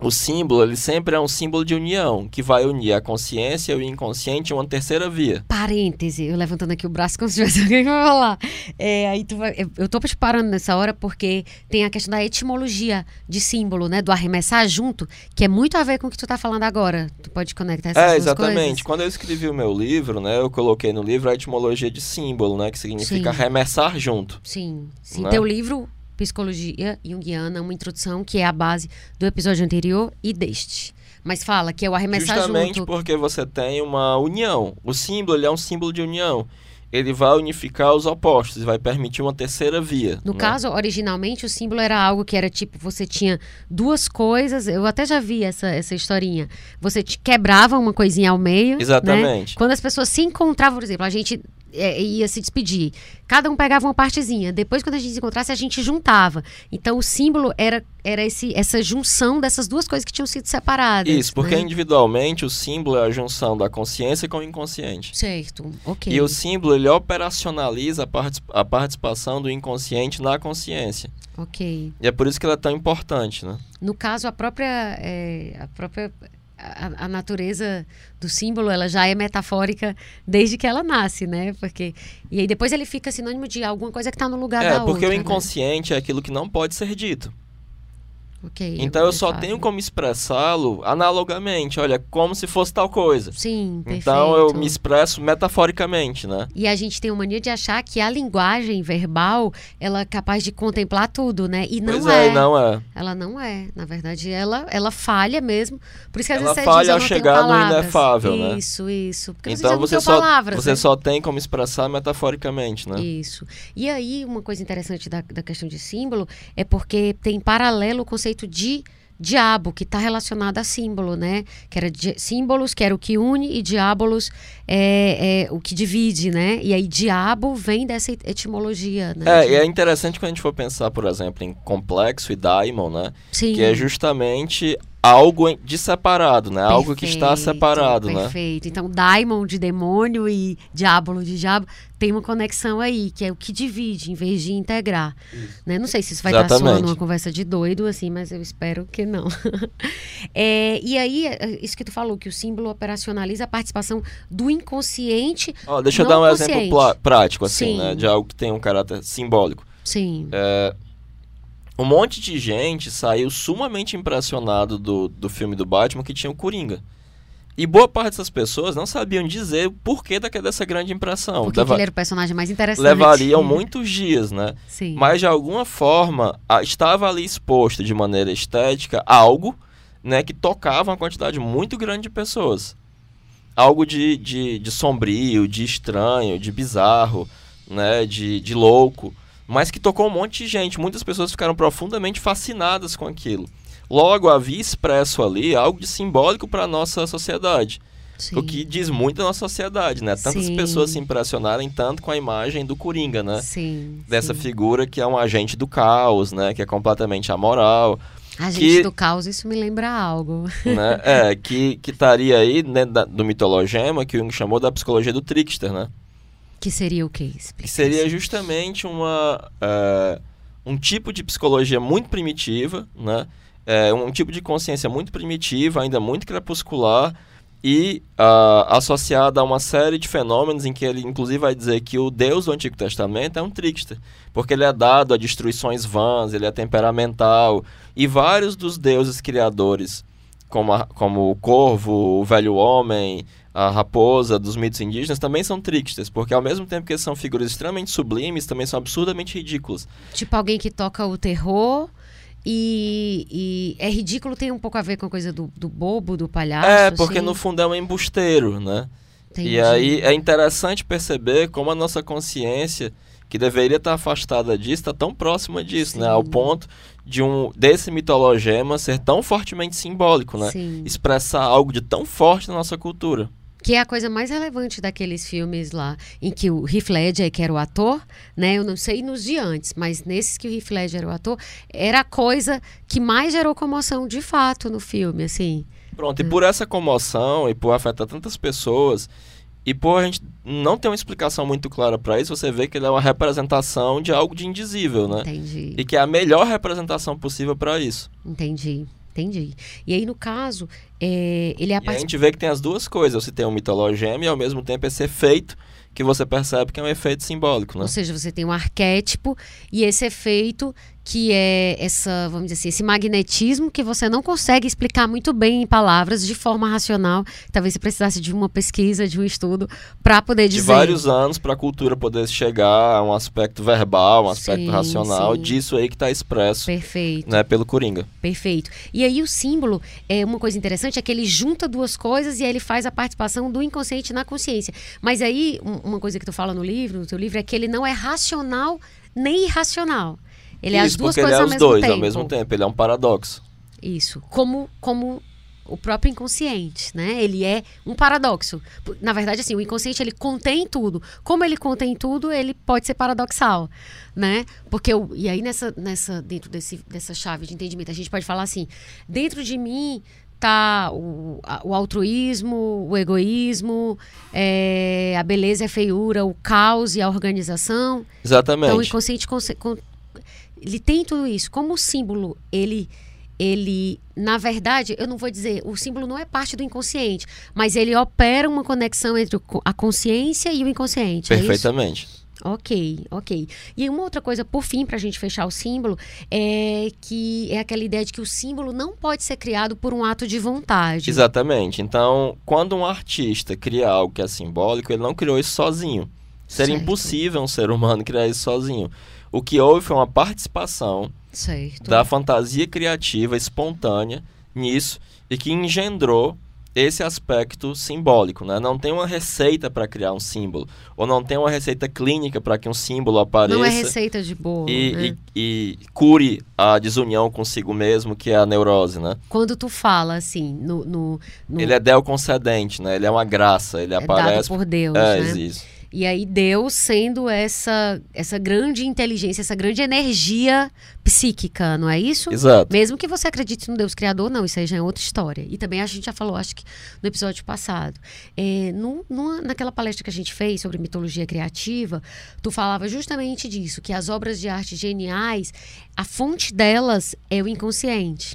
o símbolo ele sempre é um símbolo de união, que vai unir a consciência e o inconsciente em uma terceira via. Parêntese, eu levantando aqui o braço como se tivesse alguém pra falar. É, aí tu vai, eu- eu tô te parando nessa hora porque tem a questão da etimologia de símbolo, né? Do arremessar junto, que é muito a ver com o que tu tá falando agora. Tu pode conectar essas É, exatamente. coisas? Quando eu escrevi o meu livro, né, eu coloquei no livro a etimologia de símbolo, né, que significa Sim. arremessar junto. Sim, sim. Né? Teu livro, Psicologia Junguiana, uma introdução que é a base do episódio anterior e deste. Mas fala que é o arremessar Justamente junto. porque você tem uma união. O símbolo ele é um símbolo de união. Ele vai unificar os opostos e vai permitir uma terceira via. No né? caso, originalmente, o símbolo era algo que era tipo, você tinha duas coisas, eu até já vi essa, essa historinha. Você te quebrava uma coisinha ao meio. né? Exatamente. Quando as pessoas se encontravam, por exemplo, a gente é, ia se despedir. Cada um pegava uma partezinha. Depois, quando a gente se encontrasse, a gente juntava. Então, o símbolo era, era esse, essa junção dessas duas coisas que tinham sido separadas. Isso, porque né? individualmente o símbolo é a junção da consciência com o inconsciente. Certo, ok. E o símbolo ele operacionaliza a, partic- a participação do inconsciente na consciência. Ok. E é por isso que ela é tão importante, né? No caso, a própria, é, a própria a, a natureza do símbolo, ela já é metafórica desde que ela nasce, né? Porque e aí depois ele fica sinônimo de alguma coisa que está no lugar é, da porque outra. o né? inconsciente é aquilo que não pode ser dito. Ok, Então eu só fato. tenho como expressá-lo analogamente, olha, como se fosse tal coisa. Sim, perfeito. Então eu me expresso metaforicamente, né? E a gente tem a mania de achar que a linguagem verbal ela é capaz de contemplar tudo, né? E não pois é. é, não é. Ela não é. Na verdade, ela, ela falha mesmo. Por isso que às Ela vezes você falha eu ao chegar no inefável, né? Isso, isso. Porque Então você, só, palavras, você né? só tem como expressar metaforicamente, né? Isso. E aí, uma coisa interessante da, da questão de símbolo é porque tem paralelo o conceito de diabo, que está relacionado a símbolo, né? Que era di- símbolos, que era o que une, e diabolos é, é o que divide, né? E aí, diabo vem dessa et- etimologia, né? É, De- e é interessante quando a gente for pensar, por exemplo, em complexo e daimon, né? Sim. Que é justamente algo de separado, né? Algo que está Perfeito, separado, né? Perfeito. Então, daimon de demônio e diabolo de diabo tem uma conexão aí, que é o que divide, em vez de integrar. Né? Não sei se isso vai estar Exatamente. soando uma conversa de doido, assim, mas eu espero que não. É, e aí, é, isso que tu falou, que o símbolo operacionaliza a participação do inconsciente. Ó, deixa eu dar um consciente. exemplo prático, assim, Sim. né? De algo que tem um caráter simbólico. Sim. Um monte de gente saiu sumamente impressionado do, do filme do Batman que tinha o Coringa. E boa parte dessas pessoas não sabiam dizer o porquê dessa grande impressão. Porque Leva- ele era o personagem mais interessante. levariam muitos dias, né? Sim. Mas de alguma forma estava ali exposto de maneira estética algo né, que tocava uma quantidade muito grande de pessoas. Algo de, de, de sombrio, de estranho, de bizarro, né, de, de louco, mas que tocou um monte de gente. Muitas pessoas ficaram profundamente fascinadas com aquilo. Logo havia expresso ali algo de simbólico para a nossa sociedade. Sim. O que diz muito da nossa sociedade, né? Tantas Sim. pessoas se impressionarem tanto com a imagem do Coringa, né? Sim. dessa sim. figura que é um agente do caos, né? Que é completamente amoral. A gente Que- do caos, isso me lembra algo. né? É, que que estaria aí dentro da- do mitologema que o Jung chamou da psicologia do trickster, né? Que seria o quê? Explica Que seria justamente uma, é, um tipo de psicologia muito primitiva, né? É, um tipo de consciência muito primitiva, ainda muito crepuscular, e ah, associada a uma série de fenômenos em que ele, inclusive, vai dizer que o Deus do Antigo Testamento é um trickster, porque ele é dado a destruições vãs, ele é temperamental, e vários dos deuses criadores, como, a- como o corvo, o velho homem, a raposa dos mitos indígenas, também são tricksters, porque ao mesmo tempo que eles são figuras extremamente sublimes, também são absurdamente ridículas. Tipo alguém que toca o terror e, e é ridículo, tem um pouco a ver com a coisa do, do bobo, do palhaço. é, porque assim. no fundo é um embusteiro, né? Entendi. E aí é interessante perceber como a nossa consciência, que deveria estar afastada disso, está tão próxima disso, né? Ao Sim. ponto de um desse mitologema ser tão fortemente simbólico, né? Sim. Expressar algo de tão forte na nossa cultura. Que é a coisa mais relevante daqueles filmes lá, em que o Heath Ledger, que era o ator, né? Eu não sei nos de antes, mas nesses que o Heath Ledger era o ator, era a coisa que mais gerou comoção de fato no filme, assim. Pronto, e por essa comoção e por afetar tantas pessoas e por a gente não ter uma explicação muito clara para isso, você vê que ele é uma representação de algo de indizível, né? Entendi. E que é a melhor representação possível para isso. Entendi. Entendi. E aí, no caso, é, ele é a E a parte. gente vê que tem as duas coisas. Você tem um mitologema e ao mesmo tempo esse efeito que você percebe que é um efeito simbólico, né? Ou seja, você tem um arquétipo e esse efeito que é essa, vamos dizer assim, esse magnetismo que você não consegue explicar muito bem em palavras de forma racional. Talvez você precisasse de uma pesquisa, de um estudo para poder De dizer. vários anos para a cultura poder chegar a um aspecto verbal, um aspecto Sim, racional sim. disso aí que está expresso Perfeito. né, pelo Coringa. Perfeito. E aí o símbolo, é uma coisa interessante, é que ele junta duas coisas e aí ele faz a participação do inconsciente na consciência. Mas aí, um- uma coisa que tu fala no livro, no teu livro, é que ele não é racional nem irracional. Ele é as Isso, duas porque coisas ele é ao os mesmo dois tempo. ao mesmo tempo. Ele é um paradoxo. Isso. Como, como o próprio inconsciente, né? Ele é um paradoxo. Na verdade, assim, o inconsciente ele contém tudo. Como ele contém tudo, ele pode ser paradoxal, né? Porque o, e aí nessa, nessa dentro desse, dessa chave de entendimento, a gente pode falar assim: dentro de mim tá o, o altruísmo, o egoísmo, é, a beleza e a feiura, o caos e a organização. Exatamente. Então, o inconsciente con- ele tem tudo isso. Como o símbolo, ele ele, na verdade, eu não vou dizer, o símbolo não é parte do inconsciente, mas ele opera uma conexão entre a consciência e o inconsciente. é? Perfeitamente. Ok, ok. E uma outra coisa, por fim, para a gente fechar o símbolo, é que é aquela ideia de que o símbolo não pode ser criado por um ato de vontade. Exatamente. Então, quando um artista cria algo que é simbólico, ele não criou isso sozinho. Seria Certo. impossível um ser humano criar isso sozinho. O que houve foi uma participação Certo. da fantasia criativa espontânea nisso e que engendrou esse aspecto simbólico, né? Não tem uma receita para criar um símbolo ou não tem uma receita clínica para que um símbolo apareça Não é receita de bolo. e, né? e- e cure a desunião consigo mesmo, que é a neurose, né? Quando tu fala assim, no, no, no- Ele é del concedente, né? Ele é uma graça, ele é dado aparece por Deus, é, né? isso. E aí Deus sendo essa essa grande inteligência, essa grande energia psíquica, não é isso? Exato. Mesmo que você acredite no Deus Criador, não, isso aí já é outra história. E também a gente já falou, acho que no episódio passado. É, no- numa- naquela palestra que a gente fez sobre mitologia criativa, tu falava justamente disso, que as obras de arte geniais, a fonte delas é o inconsciente.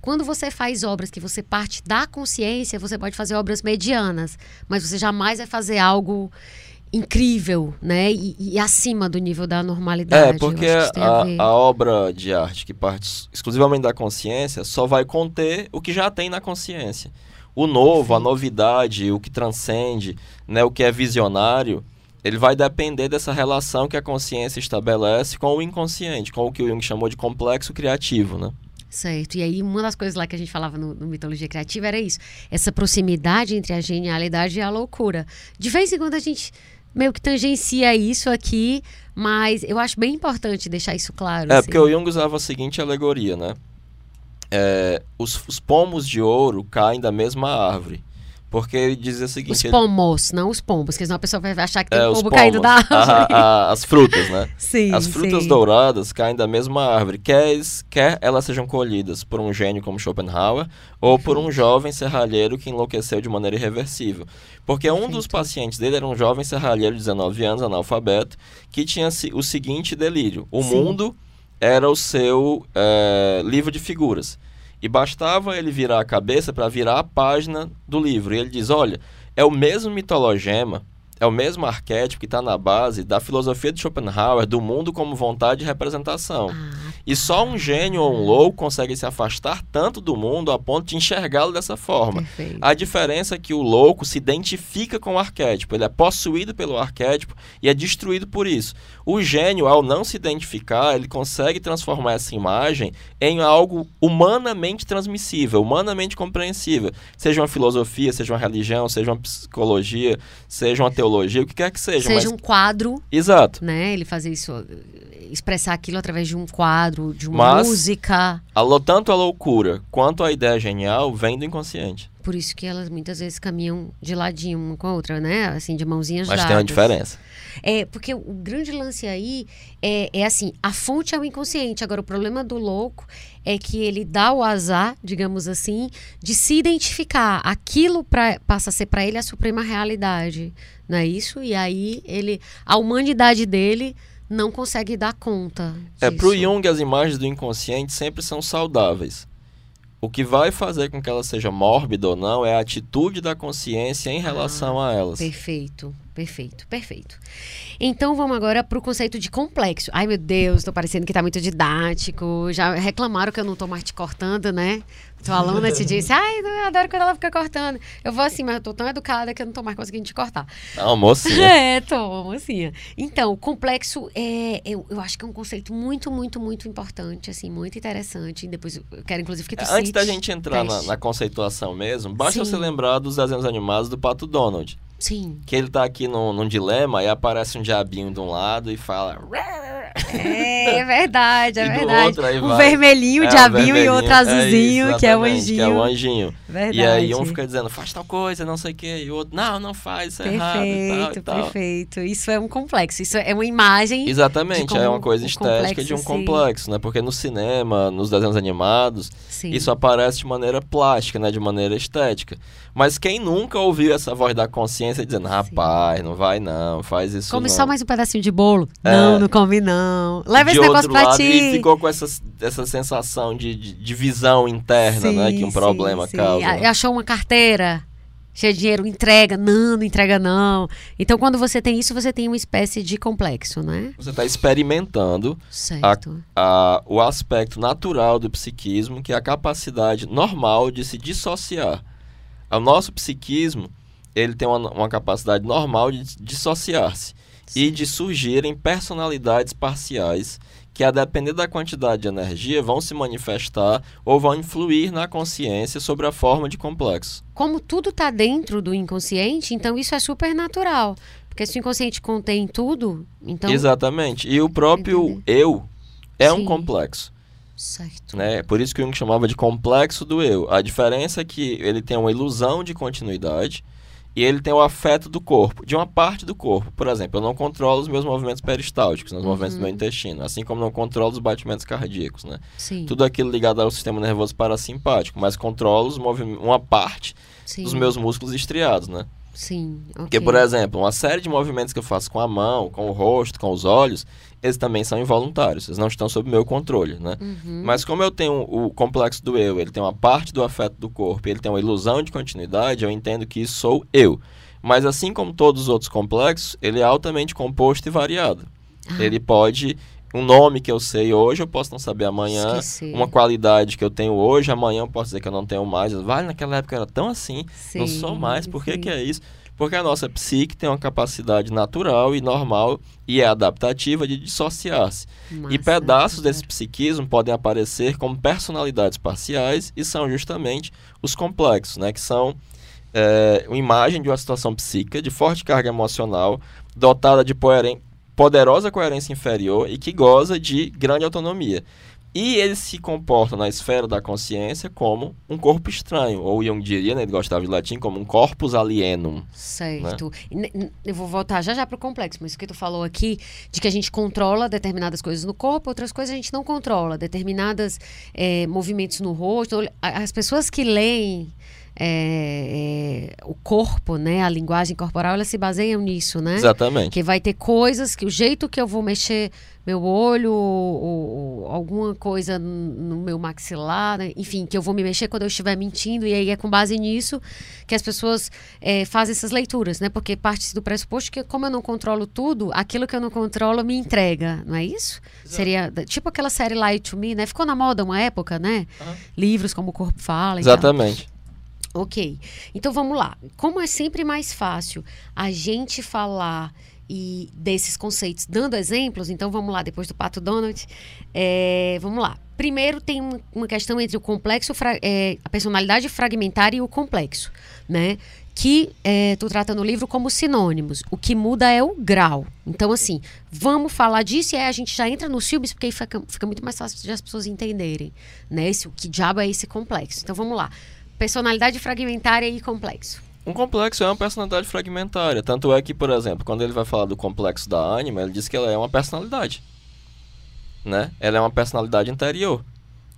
Quando você faz obras que você parte da consciência, você pode fazer obras medianas, mas você jamais vai fazer algo incrível, né? E, e acima do nível da normalidade. É, porque a, ver. a obra de arte que parte exclusivamente da consciência só vai conter o que já tem na consciência. O novo, a novidade, o que transcende, né, o que é visionário, ele vai depender dessa relação que a consciência estabelece com o inconsciente, com o que o Jung chamou de complexo criativo, né? Certo. E aí, uma das coisas lá que a gente falava no, no Mitologia Criativa era isso: essa proximidade entre a genialidade e a loucura. De vez em quando a gente meio que tangencia isso aqui, mas eu acho bem importante deixar isso claro. É, assim. porque o Jung usava a seguinte alegoria, né? É, os, os pomos de ouro caem da mesma árvore, Porque ele diz o seguinte... Os ele- pomos, não os pombos, porque senão a pessoa vai achar que tem é, um pombo caído da pomos, árvore. a- a- as frutas, né? Sim, As frutas sim. douradas caem da mesma árvore, quer, quer elas sejam colhidas por um gênio como Schopenhauer ou por um jovem serralheiro que enlouqueceu de maneira irreversível. Porque um dos pacientes dele era um jovem serralheiro de 19 anos, analfabeto, que tinha o seguinte delírio: o Sim. mundo era o seu eh, livro de figuras. E bastava ele virar a cabeça para virar a página do livro. E ele diz: olha, é o mesmo mitologema, é o mesmo arquétipo que está na base da filosofia de Schopenhauer do mundo como vontade e representação. Ah, E só um gênio ou um louco consegue se afastar tanto do mundo a ponto de enxergá-lo dessa forma. perfeito. A diferença é que o louco se identifica com o arquétipo, ele é possuído pelo arquétipo e é destruído por isso. O gênio, ao não se identificar, ele consegue transformar essa imagem em algo humanamente transmissível, humanamente compreensível. Seja uma filosofia, seja uma religião, seja uma psicologia, seja uma teologia, o que quer que seja. Seja mas... um quadro, Exato. né? Ele fazer isso, expressar aquilo através de um quadro, de uma Mas- música. A, tanto a loucura quanto a ideia genial vem do inconsciente. Por isso que elas muitas vezes caminham de ladinho uma com a outra, né? Assim, de mãozinhas Mas dadas. tem uma diferença. É, porque o grande lance aí é, é assim, a fonte é o inconsciente. Agora, o problema do louco é que ele dá o azar, digamos assim, de se identificar. Aquilo pra, passa a ser para ele a suprema realidade, não é isso? E aí ele, a humanidade dele não consegue dar conta. É, disso. pro Jung, as imagens do inconsciente sempre são saudáveis. O que vai fazer com que ela seja mórbida ou não é a atitude da consciência em relação a elas. Perfeito, perfeito, perfeito. Então vamos agora para o conceito de complexo. Ai meu Deus, tô parecendo que tá muito didático. Já reclamaram que eu não tô mais te cortando, né? Tua aluna te disse, ai, eu adoro quando ela fica cortando. Eu vou assim, mas eu tô tão educada que eu não tô mais conseguindo te cortar. Não, mocinha. É, tô, mocinha. Então, o complexo é, eu, eu acho que é um conceito muito, muito, muito importante, assim, muito interessante. Depois eu quero, inclusive, que tu Antes da cite, gente entrar na, na conceituação mesmo, basta Sim. você lembrar dos desenhos animados do Pato Donald. Sim. Que ele tá aqui num, num dilema e aparece um diabinho de um lado e fala. É, é verdade, é verdade. outro um vai. vermelhinho, É, o diabinho, e outro vermelhinho. azulzinho, isso, que é o anjinho. Que é o anjinho. Verdade. E aí um fica dizendo, faz tal coisa, não sei o quê. E o outro, não, não faz, isso é errado Perfeito, e tal. perfeito. Isso é um complexo. Isso é uma imagem. Exatamente, de é como uma coisa o estética de um complexo complexo, né? Porque no cinema, nos desenhos animados, Sim. isso aparece de maneira plástica, né? De maneira estética. Mas quem nunca ouviu essa voz da consciência dizendo, rapaz, não vai não, faz isso Come não. só mais um pedacinho de bolo. É. Não, não come não. Leva esse negócio pra lado, ti. E ficou com essa, essa sensação de, de, de visão interna, né? Que um Sim, problema sim, causa. sim. né? Achou uma carteira cheia de dinheiro, entrega. Não, não entrega não. Então, quando você tem isso, você tem uma espécie de complexo, né? Você está experimentando Certo. a, o aspecto natural do psiquismo, que é a capacidade normal de se dissociar. O nosso psiquismo, ele tem uma, uma capacidade normal de dissociar-se e de surgirem personalidades parciais que, a depender da quantidade de energia, vão se manifestar ou vão influir na consciência sobre a forma de complexo. Como tudo está dentro do inconsciente, então isso é super natural. Porque se o inconsciente contém tudo, então. Exatamente. E o próprio eu é um Sim. complexo. Certo. né? Por isso que Jung chamava de complexo do eu. A diferença é que ele tem uma ilusão de continuidade e ele tem o afeto do corpo, de uma parte do corpo. Por exemplo, eu não controlo os meus movimentos peristálticos, né, os movimentos do meu intestino, assim como não controlo os batimentos cardíacos, né? Sim. Tudo aquilo ligado ao sistema nervoso parasimpático, mas controlo os uma parte sim. dos meus músculos estriados, né? Sim. ok. Porque, por exemplo, uma série de movimentos que eu faço com a mão, com o rosto, com os olhos, eles também são involuntários, eles não estão sob meu controle, né? Uhum. Mas como eu tenho o complexo do eu, ele tem uma parte do afeto do corpo, ele tem uma ilusão de continuidade, eu entendo que isso sou eu. Mas assim como todos os outros complexos, ele é altamente composto e variado. Ah. Ele pode um nome que eu sei hoje, eu posso não saber amanhã. Esqueci. Uma qualidade que eu tenho hoje, amanhã eu posso dizer que eu não tenho mais. Vale, naquela época era tão assim, não Sim, sou mais. Por que, que é isso? Porque a nossa psique tem uma capacidade natural e normal e é adaptativa de dissociar-se. E pedaços desse psiquismo podem aparecer como personalidades parciais e são justamente os complexos, né? Que são é, uma imagem de uma situação psíquica de forte carga emocional, dotada de poderosa coerência inferior e que goza de grande autonomia. E ele se comporta na esfera da consciência como um corpo estranho, ou Jung diria, né, ele gostava de latim, como um corpus alienum. Certo. Né? Eu vou voltar já já para o complexo, mas o que tu falou aqui, de que a gente controla determinadas coisas no corpo, outras coisas a gente não controla, determinados é, movimentos no rosto. As pessoas que leem é, é, o corpo, né, a linguagem corporal, elas se baseiam nisso, né? Exatamente. Que vai ter coisas que o jeito que eu vou mexer meu olho ou, ou alguma coisa no meu maxilar, né? enfim, que eu vou me mexer quando eu estiver mentindo e aí é com base nisso que as pessoas é, fazem essas leituras, né? Porque parte do pressuposto que como eu não controlo tudo, aquilo que eu não controlo me entrega, não é isso? Exato. Seria tipo aquela série Lie to Me, né? Ficou na moda uma época, né? Uhum. Livros como o corpo fala. Exatamente. Ok. Então vamos lá. Como é sempre mais fácil a gente falar e desses conceitos dando exemplos, então vamos lá, depois do Pato Donald, é, vamos lá. Primeiro tem uma questão entre o complexo, é, a personalidade fragmentária e o complexo, né? Que é, tu trata no livro como sinônimos. O que muda é o grau. Então, assim, vamos falar disso e aí a gente já entra nos filmes, porque aí fica, fica muito mais fácil de as pessoas entenderem, né? Esse, o que diabo é esse complexo. Então, vamos lá. Personalidade fragmentária e complexo. Um complexo é uma personalidade fragmentária. Tanto é que, por exemplo, quando ele vai falar do complexo da ânima, ele diz que ela é uma personalidade. Né? Ela é uma personalidade interior,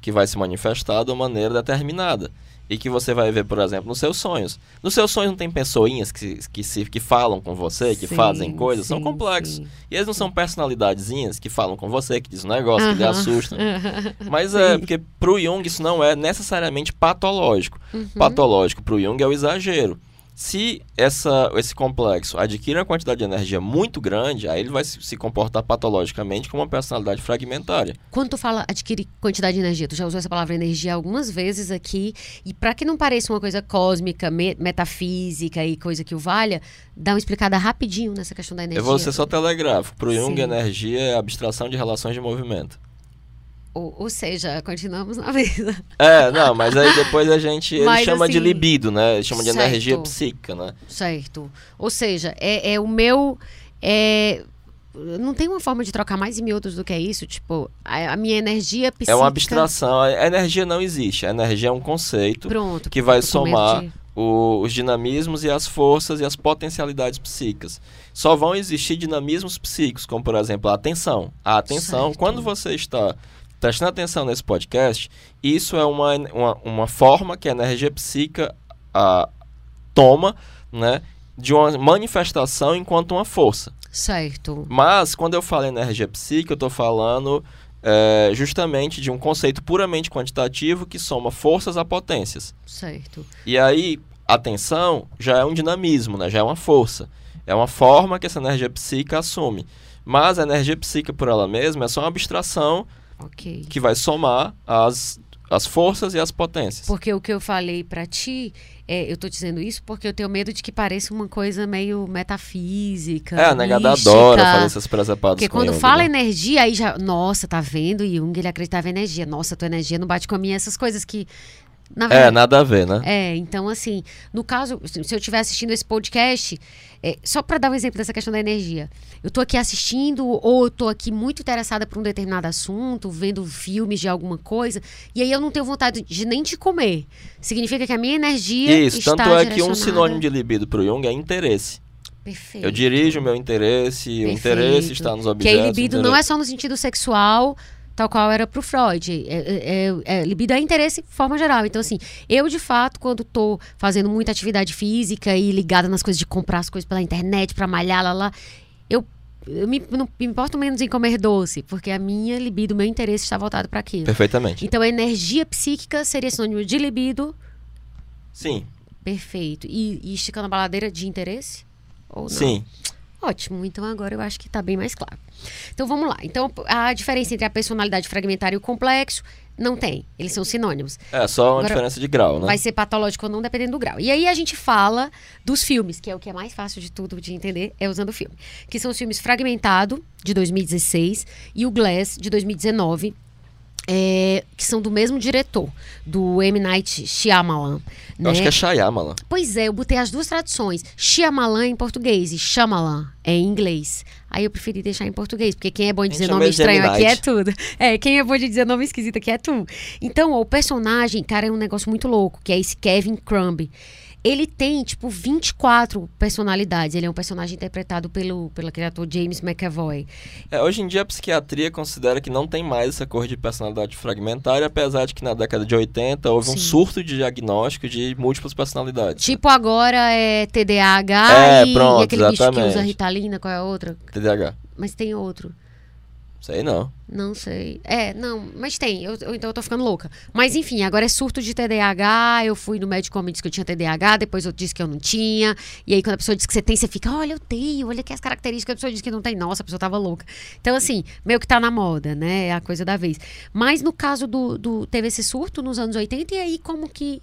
que vai se manifestar de uma maneira determinada. E que você vai ver, por exemplo, nos seus sonhos. Nos seus sonhos não tem pessoinhas que, que, se, que falam com você, que sim, fazem coisas, sim, são complexos. Sim. E eles não são personalidadezinhas que falam com você, que dizem um negócio, uh -huh. que lhe assustam. Mas é, porque pro Jung isso não é necessariamente patológico. Uh -huh. Patológico pro Jung é o exagero. Se essa, esse complexo adquire uma quantidade de energia muito grande, aí ele vai se comportar patologicamente como uma personalidade fragmentária. Quando tu fala adquire quantidade de energia, tu já usou essa palavra energia algumas vezes aqui, e para que não pareça uma coisa cósmica, me metafísica e coisa que o valha, dá uma explicada rapidinho nessa questão da energia. Eu vou ser só telegráfico. Para o Jung, energia é abstração de relações de movimento. Ou, ou, seja, continuamos na vida. É, não, mas aí depois a gente. Ele mas, chama assim, de libido, né? Ele chama certo, de energia psíquica, né? Certo. Ou seja, é, é o meu. É, não tem uma forma de trocar mais em miúdos do que é isso? Tipo, a, a, minha energia psíquica... É uma abstração. A energia não existe. A energia é um conceito Pronto, que vai somar de... o, os dinamismos e as forças e as potencialidades psíquicas. Só vão existir dinamismos psíquicos, como, por exemplo, a atenção. A atenção, certo. quando você está prestando atenção nesse podcast, isso é uma, uma, uma forma que a energia psíquica a, toma, né? De uma manifestação enquanto uma força. Certo. Mas, quando eu falo energia psíquica, eu estou falando é, justamente de um conceito puramente quantitativo que soma forças a potências. Certo. E aí, atenção já é um dinamismo, né? já é uma força. É uma forma que essa energia psíquica assume. Mas a energia psíquica por ela mesma é só uma abstração Que vai somar as, as forças e as potências. Porque o que eu falei para ti, é, eu tô dizendo isso porque eu tenho medo de que pareça uma coisa meio metafísica. É, a negada adora fazer essas presepadas Porque quando Jung, fala né? energia, aí já. Nossa, tá vendo? Jung ele acreditava em energia. Nossa, tua energia não bate com a minha. Essas coisas que é, nada a ver, né? É, então assim, no caso, se eu estiver assistindo esse podcast, é, só para dar um exemplo dessa questão da energia, eu tô aqui assistindo ou eu tô aqui muito interessada por um determinado assunto, vendo filmes de alguma coisa, e aí eu não tenho vontade de nem de comer. Significa que a minha energia Isso, está tanto é que um sinônimo de libido pro Jung é interesse. Perfeito. Eu dirijo o meu interesse, Perfeito. o interesse está nos objetos. Que aí libido não é só no sentido sexual, tal qual era para o Freud. É, é, é, é, libido é interesse de forma geral. Então, assim, eu de fato, quando estou fazendo muita atividade física e ligada nas coisas de comprar as coisas pela internet, para malhar, lá, lá, eu, eu me, não me importo menos em comer doce, porque a minha libido, o meu interesse está voltado para aquilo. Perfeitamente. Então, a energia psíquica seria sinônimo de libido. Sim. Perfeito. E, e esticando a baladeira de interesse? Ou não? Sim. Ótimo, então agora eu acho que está bem mais claro. Então vamos lá. Então a diferença entre a personalidade fragmentária e o complexo não tem. Eles são sinônimos. É só uma agora, diferença de grau, né? Vai ser patológico ou não, dependendo do grau. E aí a gente fala dos filmes, que é o que é mais fácil de tudo de entender, é usando o filme. Que são os filmes Fragmentado, de 2016, e o Glass, de 2019 é, que são do mesmo diretor, do M. Night Shyamalan. Eu né? acho que é Shyamalan. Pois é, eu botei as duas traduções. Shyamalan em português e Shyamalan é em inglês. Aí eu preferi deixar em português, porque quem é bom de dizer nome estranho aqui é tudo. É, quem é bom de dizer nome esquisito aqui é tu. Então, ó, o personagem, cara, é um negócio muito louco, que é esse Kevin Crumb. Ele tem, tipo, 24 personalidades. Ele é um personagem interpretado pelo, pelo ator James McAvoy. É, hoje em dia a psiquiatria considera que não tem mais essa cor de personalidade fragmentária, apesar de que na década de 80 houve um Sim. surto de diagnóstico de múltiplas personalidades. Tipo, agora é TDAH É, e, pronto, e aquele bicho que usa exatamente. Ritalina, qual é a outra? TDAH. Mas tem outro. Sei não. Não sei. É, não, mas tem. Eu, eu- então eu tô ficando louca. Mas enfim, agora é surto de TDAH. Eu fui no médico me disse que eu tinha TDAH, depois eu disse que eu não tinha. E aí, quando a pessoa diz que você tem, você fica, olha, eu tenho, olha aqui as características. A pessoa diz que não tem, nossa, a pessoa tava louca. Então, assim, meio que tá na moda, né? É a coisa da vez. Mas no caso do. do teve esse surto nos anos 80, e aí como que.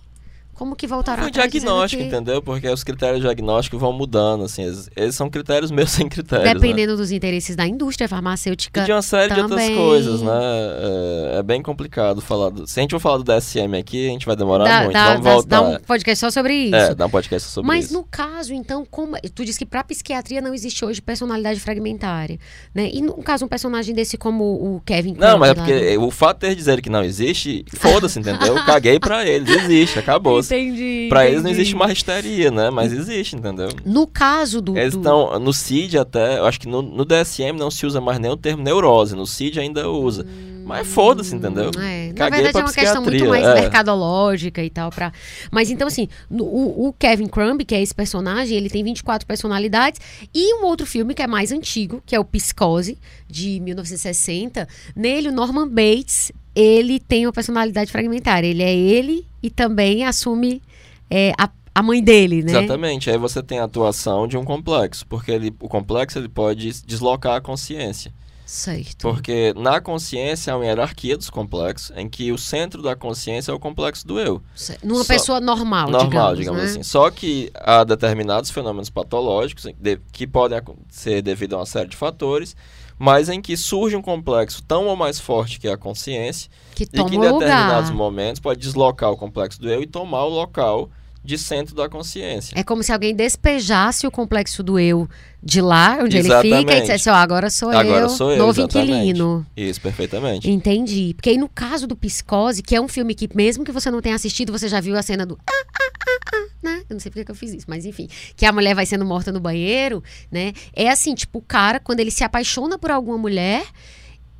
Como que voltaram Foi dizendo diagnóstico, que- entendeu? Porque os critérios diagnósticos vão mudando, assim. Eles, eles são critérios meio sem critérios, né? Dependendo dos interesses da indústria farmacêutica. E de uma série de outras também. coisas, né? É, é bem complicado falar. Do... Se a gente for falar do DSM aqui, a gente vai demorar Dá, muito. dá- Vamos dá- voltar. dá um podcast só sobre isso. É, dá um podcast sobre Mas isso. no caso, então, como tu disse que para psiquiatria não existe hoje personalidade fragmentária, né? E no caso um personagem desse como o Kevin Não, mas é lá porque o fato de eles dizerem que não existe, foda-se, entendeu? Eu caguei pra eles, existe, acabou. Entendi. Pra eles não entendi. existe uma histeria, né? Mas existe, entendeu? No caso do, Eles do- estão. No CID até. Eu acho que no, no DSM não se usa mais nem o termo neurose. No CID ainda usa. Mas foda-se, entendeu? É, na verdade é uma questão muito mais é. mercadológica e tal. Pra... Mas então, assim, o, o Kevin Crumb, que é esse personagem, ele tem 24 personalidades. E um outro filme que é mais antigo, que é o Psicose, de 1960. Nele, o Norman Bates, ele tem uma personalidade fragmentária. Ele é ele e também assume é, a, a mãe dele, né? Exatamente. Aí você tem a atuação de um complexo. Porque ele, o complexo ele pode deslocar a consciência. Certo. Porque na consciência há uma hierarquia dos complexos, em que o centro da consciência é o complexo do eu. certo. Numa Só- pessoa normal, normal, digamos, digamos, né? assim. Só que há determinados fenômenos patológicos que podem ser devido a uma série de fatores, mas em que surge um complexo tão ou mais forte que é a consciência, Que e que em determinados lugar. momentos pode deslocar o complexo do eu e tomar o local de centro da consciência. É como se alguém despejasse o complexo do eu de lá, onde ele Exatamente. fica, e dissesse, ó, agora sou Agora eu, sou eu, novo exatamente. inquilino. Isso, perfeitamente. Entendi. Porque aí no caso do Psicose, que é um filme que mesmo que você não tenha assistido, você já viu a cena do ah, ah, ah, ah, né? Eu não sei porque que eu fiz isso, mas enfim. Que a mulher vai sendo morta no banheiro, né? É assim, tipo, o cara, quando ele se apaixona por alguma mulher,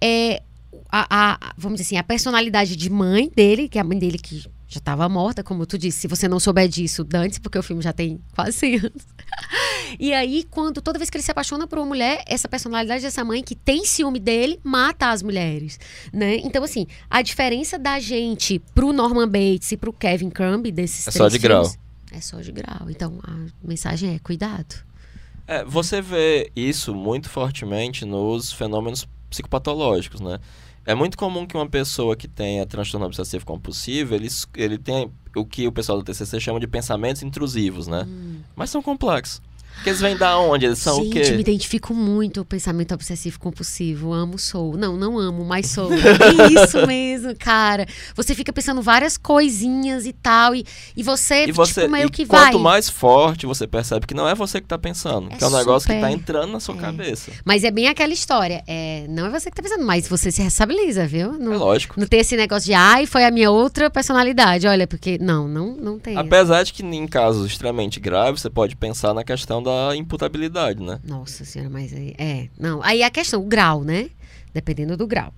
é... A, a- vamos dizer assim, a personalidade de mãe dele, que é a mãe dele que já estava morta, como tu disse. Se você não souber disso, dante porque o filme já tem quase 100 anos. E aí, quando toda vez que ele se apaixona por uma mulher, essa personalidade dessa mãe que tem ciúme dele mata as mulheres, né? Então, assim, a diferença da gente pro Norman Bates e pro Kevin Crumb desses É três só de grau. filmes, É só de grau. Então, a mensagem é cuidado. É, você vê isso muito fortemente nos fenômenos psicopatológicos, né? É muito comum que uma pessoa que tenha transtorno obsessivo compulsivo, ele, ele tenha o que o pessoal do TCC chama de pensamentos intrusivos, né? Mas são complexos. Porque eles vêm da onde? Eles são. Gente, o quê? me identifico muito o pensamento obsessivo compulsivo. Amo, sou. Não, não amo, mas sou. É isso mesmo, cara. Você fica pensando várias coisinhas e tal, e, e você, E você, tipo, meio e que quanto vai. mais forte você percebe que não é você que tá pensando, É que é um negócio que tá super- entrando na sua é. cabeça. Mas é bem aquela história. É, não é você que tá pensando, mas você se responsabiliza, viu? É lógico. não tem esse negócio de, ai, foi a minha outra personalidade. Olha, porque. Não, não, não tem. Apesar de que em casos extremamente graves, você pode pensar na questão da imputabilidade, né? Nossa senhora, mas aí. É. Não. Aí a questão, o grau, né? Dependendo do grau.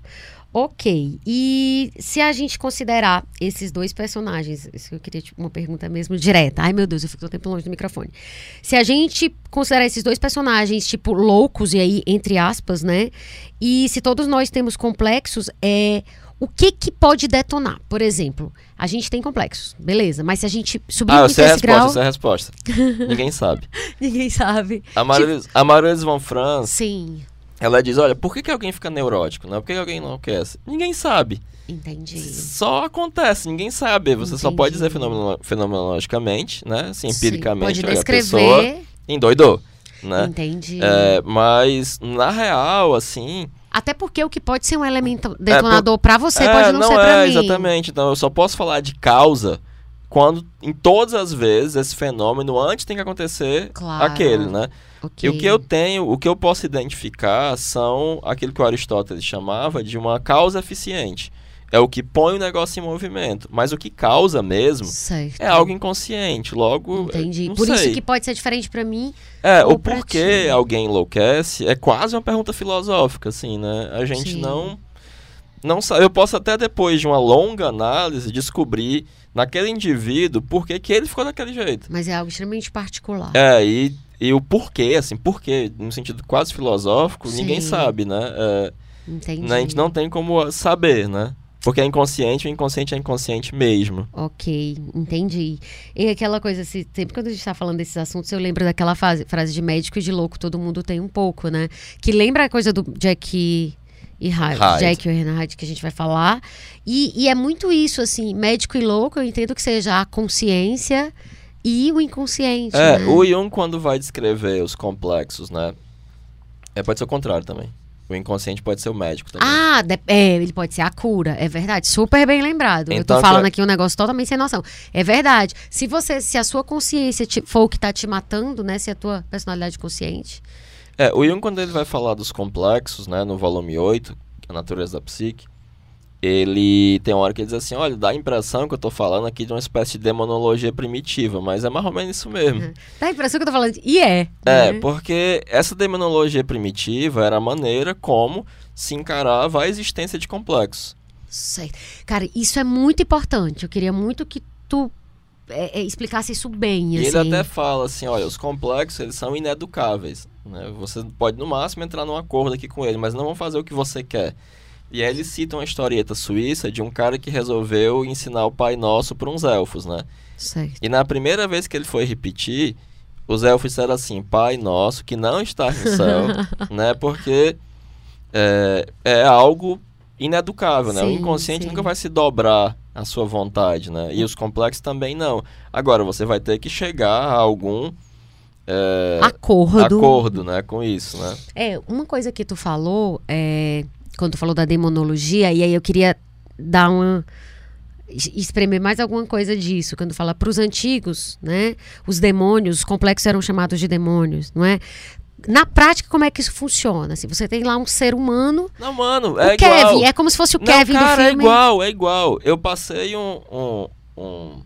Ok. E se a gente considerar esses dois personagens, isso que eu queria, tipo, uma pergunta mesmo direta. Ai, meu Deus, eu fico todo tempo longe do microfone. Se a gente considerar esses dois personagens, tipo, loucos, e aí, entre aspas, né? E se todos nós temos complexos, é. O que que pode detonar? Por exemplo, a gente tem complexos, beleza, mas se a gente subir Ah, muito esse resposta, grau, eu sei a resposta. Ninguém sabe. ninguém sabe. A Maria, a Maria Von Franz, Sim, ela diz, olha, por que, que alguém fica neurótico, né? Por que, que alguém enlouquece? Ninguém sabe. entendi. Só acontece, ninguém sabe. Você só pode dizer Entendi. fenomeno- fenomenologicamente, né? Assim, Sim, empiricamente, Pode olha, a pessoa descrever. endoidou, né? Entendi. É, mas, na real, assim... Até porque o que pode ser um elemento detonador pra você é, pode não, ser é, pra mim. exatamente. Então, eu só posso falar de causa quando em todas as vezes esse fenômeno antes tem que acontecer Claro. aquele, né? Ok. E o que eu tenho, o que eu posso identificar são aquilo que o Aristóteles chamava de uma causa eficiente. É o que põe o negócio em movimento, mas o que causa mesmo Certo. é algo inconsciente. Logo, Entendi. não Por sei. isso que pode ser diferente pra mim. É, o porquê alguém enlouquece é quase uma pergunta filosófica, assim, né? A gente Sim. não não sabe. Eu posso até depois de uma longa análise descobrir naquele indivíduo por que que ele ficou daquele jeito. Mas é algo extremamente particular. É, e, e o porquê, assim, porquê, no sentido quase filosófico, ninguém Sim. sabe, né? É, Entendi. a gente não tem como saber, né? Porque é inconsciente, o inconsciente é inconsciente mesmo. Ok, entendi. E aquela coisa, assim, sempre quando a gente tá falando desses assuntos, eu lembro daquela fase- frase de médico e de louco, todo mundo tem um pouco, né? Que lembra a coisa do Jack e Hyde, Hyde. Jack e Hyde que a gente vai falar. E, e é muito isso, assim, médico e louco, eu entendo que seja a consciência e o inconsciente, É, né? o Jung, quando vai descrever os complexos, né? É, pode ser o contrário também. O inconsciente pode ser o médico também. Ah, é, ele pode ser a cura, é verdade. Super bem lembrado. eu Então, tô falando que- aqui um negócio totalmente sem noção. É verdade. Se você, se a sua consciência te- for o que tá te matando, né? Se a tua personalidade consciente. É, o Jung, quando ele vai falar dos complexos, né, no volume 8, que é a natureza da psique, ele tem uma hora que ele diz assim, olha, dá a impressão que eu tô falando aqui de uma espécie de demonologia primitiva, mas é mais ou menos isso mesmo. Dá a impressão que eu tô falando. E é. É, né? porque essa demonologia primitiva era a maneira como se encarava a existência de complexos. Certo. Cara, isso é muito importante. Eu queria muito que tu é, é, explicasse isso bem, E assim. ele até fala assim, olha, os complexos, eles são ineducáveis, né? Você pode, no máximo, entrar num acordo aqui com ele, mas não vão fazer o que você quer. E aí ele cita uma historieta suíça de um cara que resolveu ensinar o Pai Nosso para uns elfos, né? Certo. E na primeira vez que ele foi repetir, os elfos disseram assim, Pai Nosso, que não está no céu, né? Porque é, é algo ineducável, né? o Sim, inconsciente sim. nunca vai se dobrar à sua vontade, né? E os complexos também não. Agora, você vai ter que chegar a algum é, Acordo. acordo, né? Com isso, né? É, uma coisa que tu falou, é, quando tu falou da demonologia, e aí eu queria dar uma. es- espremer mais alguma coisa disso. Quando fala para os antigos, né? Os demônios, os complexos eram chamados de demônios, não é? Na prática, como é que isso funciona? Assim, você tem lá um ser humano, Não, mano, é igual. Kevin, é como se fosse o Não, Kevin cara, do filme. é igual, é igual. Eu passei um, um, um,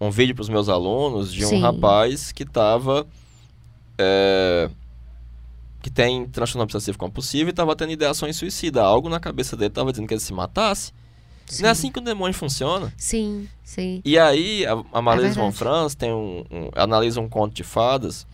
um vídeo pros meus alunos de um Sim. rapaz que tava. é, que tem transtorno obsessivo compulsivo e tava tendo ideações suicida. Algo na cabeça dele tava dizendo que ele se matasse. Sim. Não é assim que o demônio funciona. Sim, sim. E aí, a, a Marlise É von. Franz tem um, um- analisa um conto de fadas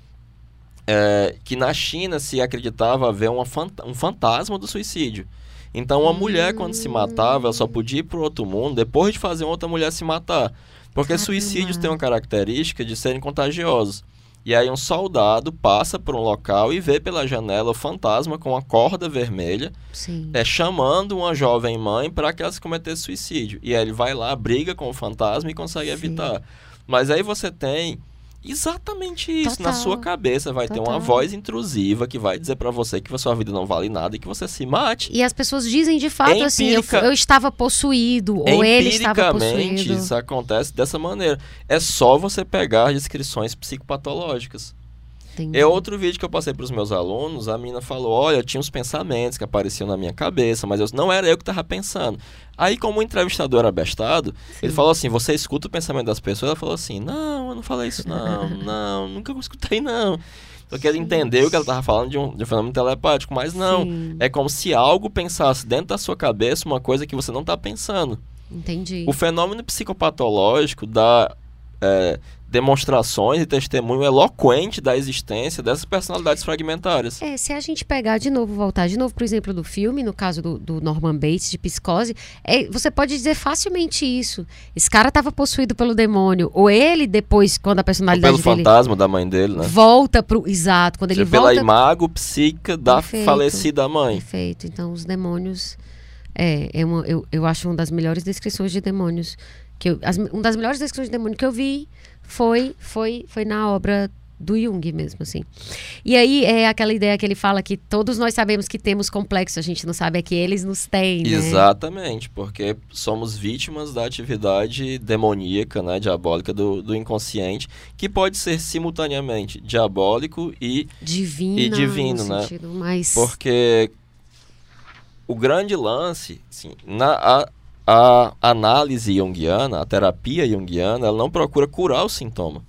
é, que na China se acreditava haver uma fanta- um fantasma do suicídio. Então, uma mulher, quando se matava, ela só podia ir para outro mundo depois de fazer outra mulher se matar. Porque Caramba. suicídios têm uma característica de serem contagiosos. E aí, um soldado passa por um local e vê pela janela o fantasma com uma corda vermelha Sim. é, chamando uma jovem mãe para que ela se cometesse suicídio. E aí ele vai lá, briga com o fantasma e consegue Sim. evitar. Mas aí você tem exatamente isso. Na Total. sua cabeça vai ter uma Total. voz intrusiva que vai dizer para você que a sua vida não vale nada e que você se mate. E as pessoas dizem de fato É assim, eu, empírica- eu estava possuído, ou ele estava Empiricamente, possuído. isso acontece dessa maneira. É só você pegar descrições psicopatológicas. Entendi. É outro vídeo que eu passei para os meus alunos, a mina falou, olha, tinha uns pensamentos que apareciam na minha cabeça, mas eu, não era eu que estava pensando. Aí, como o entrevistador era bestado, ele falou assim, você escuta o pensamento das pessoas? Ela falou assim, não, eu não falei isso não, não, nunca escutei não. Porque ele entendeu que ela estava falando de um, de um fenômeno telepático, mas não. Sim, É como se algo pensasse dentro da sua cabeça uma coisa que você não está pensando. entendi. O fenômeno psicopatológico dá é, demonstrações e testemunho eloquente da existência dessas personalidades fragmentárias. É, se a gente pegar de novo, voltar de novo pro exemplo do filme, no caso do, do Norman Bates, de psicose, é, você pode dizer facilmente isso. Esse cara estava possuído pelo demônio. Ou ele, depois, quando a Ou personalidade pelo dele fantasma da mãe dele, né? volta pro. Exato, quando ele Seja pela volta. imago psíquica da Perfeito. falecida mãe. Perfeito. Então, os demônios. É, é uma, eu, eu acho uma das melhores descrições de demônios. Que eu, as, uma das melhores descrições de demônio que eu vi foi, foi, foi na obra do Jung mesmo, assim. E aí é aquela ideia que ele fala que todos nós sabemos que temos complexo, a gente não sabe é que eles nos têm, né? Exatamente, porque somos vítimas da atividade demoníaca, né, diabólica do, do inconsciente, que pode ser simultaneamente diabólico e divino, e divino no né? mais... Porque o grande lance, assim, na a, a análise junguiana, a terapia junguiana, ela não procura curar o sintoma.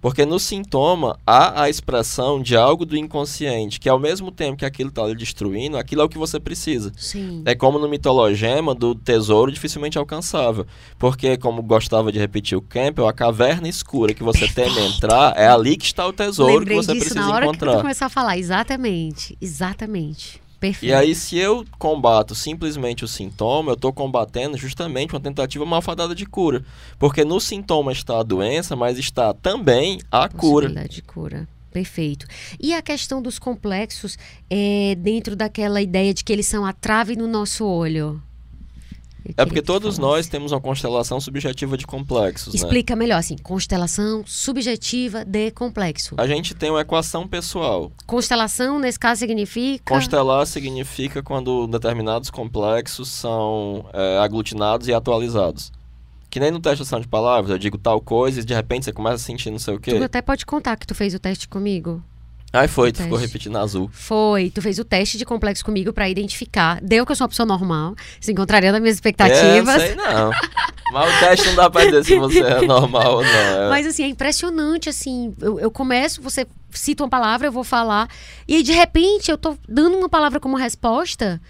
Porque no sintoma há a expressão de algo do inconsciente, que ao mesmo tempo que aquilo está lhe destruindo, aquilo é o que você precisa. Sim. É como no mitologema do tesouro dificilmente alcançável. Porque, como gostava de repetir o Campbell, a caverna escura que você teme entrar, é ali que está o tesouro Lembrei que você disso precisa na hora encontrar. que tu começou a falar. Exatamente. Exatamente. Perfeito. E aí, se eu combato simplesmente o sintoma, eu estou combatendo justamente uma tentativa malfadada de cura. Porque no sintoma está a doença, mas está também a cura. De cura. Perfeito. E a questão dos complexos é dentro daquela ideia de que eles são a trave no nosso olho. É porque que todos nós temos uma constelação subjetiva de complexos, né? Explica melhor, assim, constelação subjetiva de complexo. A gente tem uma equação pessoal. Constelação, nesse caso, significa... Constelar significa quando determinados complexos são é, aglutinados e atualizados. Que nem no teste de ação de palavras, eu digo tal coisa e de repente você começa a sentir não sei o Tu quê. até pode contar que tu fez o teste comigo. Ai, foi, tu ficou teste. repetindo azul. Foi, tu fez o teste de complexo comigo pra identificar. Deu que eu sou uma pessoa normal, se encontraria nas minhas expectativas. É, sei não. Mas o teste não dá pra dizer se você é normal ou não. É- Mas assim, é impressionante, assim. Eu, eu começo, você cita uma palavra, eu vou falar. E aí, de repente, eu tô dando uma palavra como resposta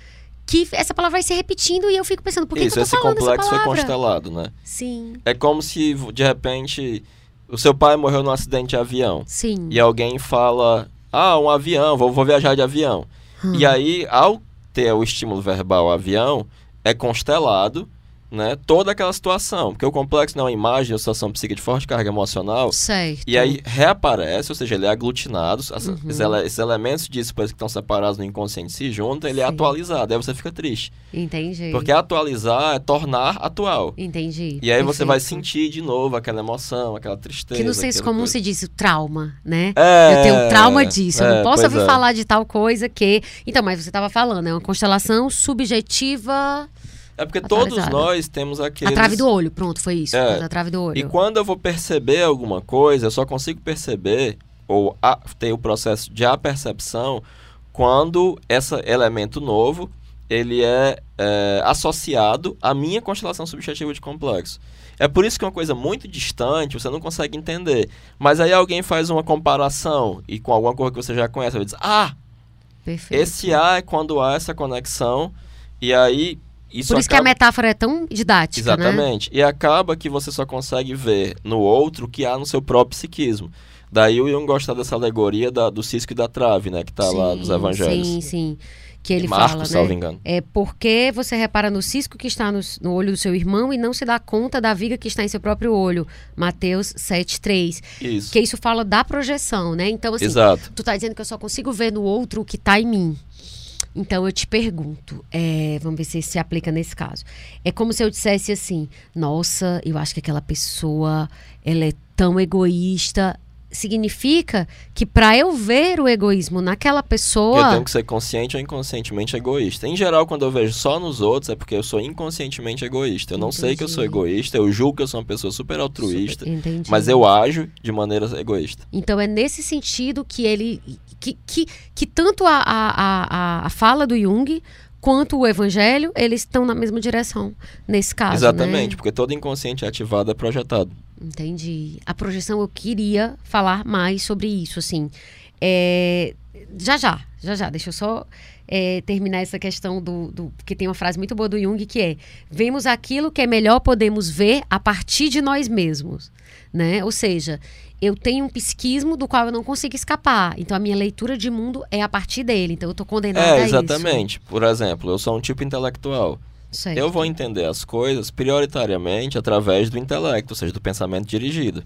que essa palavra vai se repetindo e eu fico pensando, por que, Isso, que eu tô esse falando complexo essa foi palavra? constelado, né? Sim, É como se, de repente, o seu pai morreu num acidente de avião. sim. E alguém fala, ah, um avião, vou, vou viajar de avião. Hum. E aí, ao ter o estímulo verbal avião, é constelado né, toda aquela situação. Porque o complexo não é uma imagem, é uma situação psíquica de forte carga emocional. Certo. E aí reaparece, ou seja, ele é aglutinado, Uhum. esses, ele- esses elementos disso que estão separados no inconsciente se juntam, ele é Sim. atualizado, aí você fica triste. Entendi. Porque atualizar é tornar atual. Entendi. E aí você vai Perfeito. sentir de novo aquela emoção, aquela tristeza. Que no senso comum coisa. se diz o trauma, né? É, eu tenho trauma disso. eu é, não posso pois ouvir é. falar de tal coisa que. Então, mas você estava falando, é uma constelação subjetiva. É porque todos nós temos aqueles... A trave do olho, pronto, foi isso. É. A trave do olho. E quando eu vou perceber alguma coisa, eu só consigo perceber ou a- ter o processo de apercepção quando esse elemento novo ele é, é, associado à minha constelação subjetiva de complexo. É por isso que é uma coisa muito distante você não consegue entender. Mas aí alguém faz uma comparação e com alguma coisa que você já conhece, você diz, ah, Perfeito. esse A é quando há essa conexão e aí isso Por isso que a acaba- metáfora é tão didática, né? Exatamente. E acaba que você só consegue ver no outro o que há no seu próprio psiquismo. Daí o Jung gosta dessa alegoria da- do cisco e da trave, né? Que tá lá nos evangelhos. Sim, sim. Que ele Marcos, fala, salvo né? engano. É porque você repara no cisco que está no, no olho do seu irmão e não se dá conta da viga que está em seu próprio olho. Mateus 7,3. Isso. Que isso fala da projeção, né? Então, assim, Exato. tu tá dizendo que eu só consigo ver no outro o que tá em mim. Então eu te pergunto, é, vamos ver se se aplica nesse caso. É como se eu dissesse assim: Nossa, eu acho que aquela pessoa ela é tão egoísta. Significa que para eu ver o egoísmo naquela Eu pessoa, tenho que ser consciente ou inconscientemente egoísta. Em geral, quando eu vejo só nos outros, é porque eu sou inconscientemente egoísta. Eu não sei que eu sou Entendi. egoísta, eu julgo que eu sou uma pessoa super altruísta, entendi. mas eu ajo de maneira egoísta. Então é nesse sentido que ele. Que, que, que tanto a, a, a, a fala do Jung quanto o evangelho, eles estão na mesma direção nesse caso. Exatamente, Né? porque todo inconsciente ativado é projetado. Entendi. A projeção eu queria falar mais sobre isso, assim. É, já já, já já. Deixa eu só é, terminar essa questão do, do. Porque tem uma frase muito boa do Jung que é: vemos aquilo que é melhor podemos ver a partir de nós mesmos. Né? Ou seja, eu tenho um psiquismo do qual eu não consigo escapar. Então a minha leitura de mundo é a partir dele. Então eu tô condenada a É, isso. exatamente. Por exemplo, eu sou um tipo intelectual. Eu vou entender as coisas prioritariamente através do intelecto, ou seja, do pensamento dirigido.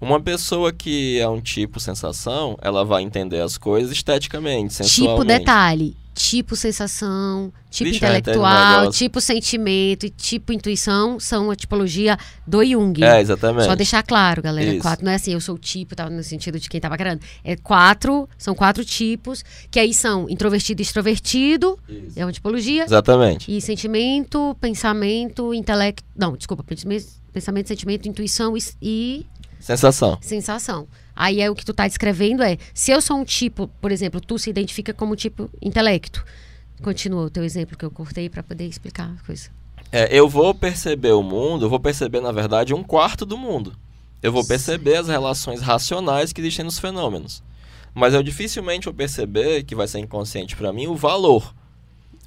Uma pessoa que é um tipo sensação, ela vai entender as coisas esteticamente, Tipo sensualmente. detalhe, tipo sensação, tipo Vixe, um intelectual, tipo sentimento e tipo intuição são a tipologia do Jung. É, exatamente. Só deixar claro, galera. Isso. Quatro, não é assim, eu sou o tipo, tá, no sentido de quem tava querendo. É quatro, são quatro tipos, que aí são introvertido e extrovertido, Isso. é uma tipologia. Exatamente. E sentimento, pensamento, intelecto. Não, desculpa, pensamento, sentimento, intuição e, e Sensação. sensação. Aí é o que tu tá descrevendo é, se eu sou um tipo, por exemplo, tu se identifica como tipo intelecto. Continua o teu exemplo que eu cortei para poder explicar a coisa. É, eu vou perceber o mundo, eu vou perceber, na verdade, um quarto do mundo. Eu vou perceber as relações racionais que existem nos fenômenos. Mas eu dificilmente vou perceber, que vai ser inconsciente para mim, o valor.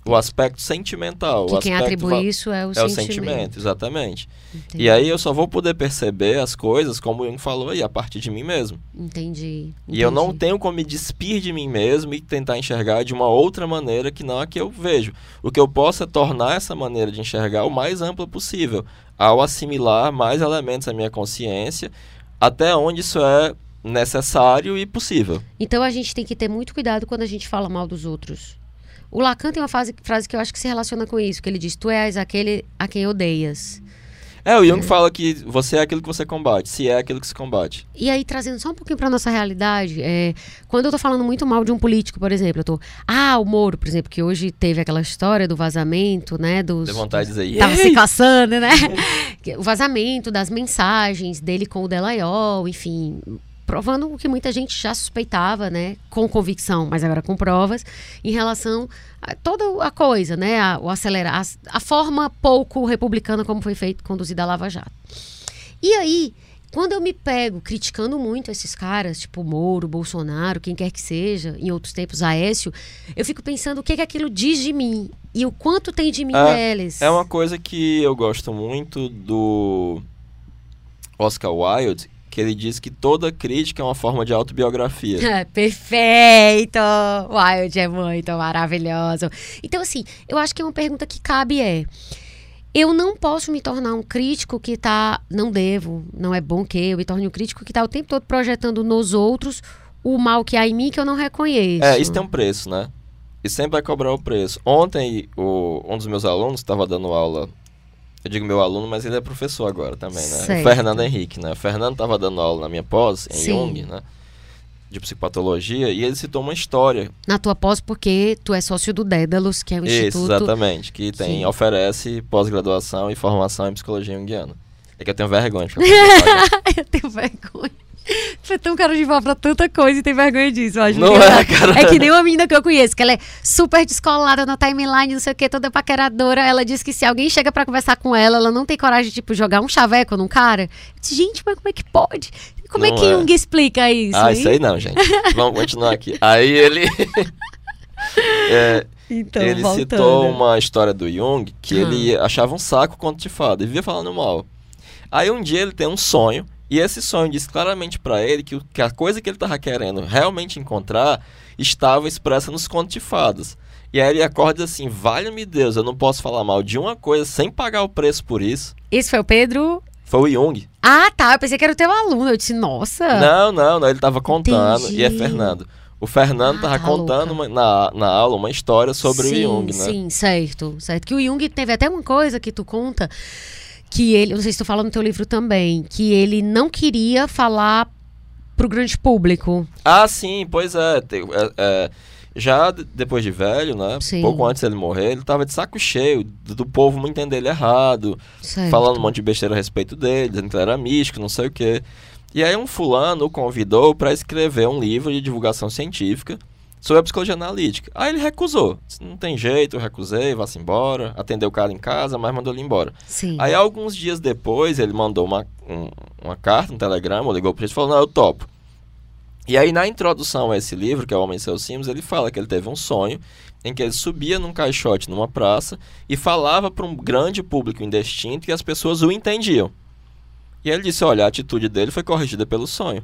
O aspecto sentimental. Que o quem atribui isso é o É o sentimento. sentimento, exatamente. Entendi. E aí eu só vou poder perceber as coisas, como o Jung falou aí, a partir de mim mesmo. Entendi. E eu não entendi. tenho como me despir de mim mesmo e tentar enxergar de uma outra maneira que não a que eu vejo. O que eu posso é tornar essa maneira de enxergar o mais ampla possível, ao assimilar mais elementos à minha consciência, até onde isso é necessário e possível. Então a gente tem que ter muito cuidado quando a gente fala mal dos outros. O Lacan tem uma frase, frase que eu acho que se relaciona com isso, que ele diz: Tu és aquele a quem odeias. É, o Jung fala que você é aquilo que você combate, se é aquilo que se combate. E aí, trazendo só um pouquinho pra nossa realidade, é, quando eu tô falando muito mal de um político, por exemplo, eu tô. Ah, o Moro, por exemplo, que hoje teve aquela história do vazamento, né? Dos, Deu vontade de dizer, Tava se caçando, né? O vazamento das mensagens dele com o Delaiol, enfim. Provando o que muita gente já suspeitava, né? Com convicção, mas agora com provas, em relação a toda a coisa, né? A, o acelerar, a, a forma pouco republicana como foi feito, conduzida a Lava Jato. E aí, quando eu me pego criticando muito esses caras, tipo Moro, Bolsonaro, quem quer que seja, em outros tempos Aécio, eu fico pensando o que, que aquilo diz de mim e o quanto tem de mim É, neles. É uma coisa que eu gosto muito do Oscar Wilde, que ele diz que toda crítica é uma forma de autobiografia. É, Perfeito! Wild é muito maravilhoso. Então, assim, eu acho que uma pergunta que cabe é: eu não posso me tornar um crítico que tá. Não devo, não é bom que eu me torne um crítico que tá o tempo todo projetando nos outros o mal que há em mim que eu não reconheço. É, isso tem um preço, né? E sempre vai cobrar o preço. Ontem, o, um dos meus alunos estava dando aula. Eu digo meu aluno, mas ele é professor agora também, né? Certo. O Fernando Henrique, né? O Fernando estava dando aula na minha pós, em Sim. Jung, né? De psicopatologia, e ele citou uma história. Na tua pós, porque tu é sócio do Dédalus, que é um Isso, instituto. exatamente. Que tem, Sim. oferece pós-graduação e formação em psicologia junguiana. É que eu tenho vergonha pagar. eu tenho vergonha. Foi tão cara de pau pra tanta coisa e tem vergonha disso, eu acho. Não engraçado. é, cara. É que nem uma menina que eu conheço, que ela é super descolada na timeline, não sei o que, toda paqueradora. Ela diz que se alguém chega pra conversar com ela, ela não tem coragem de, tipo, jogar um chaveco num cara. Eu disse, gente, mas como é que pode? Como é Não que é. Jung explica isso? Ah, hein? isso aí não, gente. Vamos continuar aqui. Aí ele. É, Então, ele voltando. citou uma história do Jung que Ah. ele achava um saco conto de fada e vivia falando mal. Aí um dia ele tem um sonho e esse sonho diz claramente pra ele que, que a coisa que ele tava querendo realmente encontrar estava expressa nos contos de fadas. E aí ele acorda assim: Vale-me Deus, eu não posso falar mal de uma coisa sem pagar o preço por isso. Esse foi o Pedro. Foi o Jung. Ah, tá. Eu pensei que era o teu aluno. Eu disse, nossa. Não, não, não, ele tava contando. Entendi. E é Fernando. O Fernando Ah, tava tá contando uma- na, na aula uma história sobre sim, o Jung, né? Sim, certo, certo. Que o Jung teve até uma coisa que tu conta, que ele, não sei se tu fala no teu livro também, que ele não queria falar pro grande público. Ah, sim, pois é. é, é, já depois de velho, né? Sim. Pouco antes dele morrer, ele tava de saco cheio do, do povo entender ele errado, Certo. falando um monte de besteira a respeito dele, dizendo que ele era místico, não sei o quê. E aí um fulano o convidou para escrever um livro de divulgação científica sobre a psicologia analítica. Aí ele recusou. Disse, não tem jeito, eu recusei, vá-se embora. Atendeu o cara em casa, mas mandou ele embora. Sim. Aí alguns dias depois ele mandou uma, um- uma carta, um telegrama, ligou pra gente e falou, não, eu topo. E aí na introdução a esse livro, que é O Homem e Seus Símbolos, ele fala que ele teve um sonho em que ele subia num caixote numa praça e falava para um grande público indistinto e as pessoas o entendiam. E ele disse, olha, a atitude dele foi corrigida pelo sonho.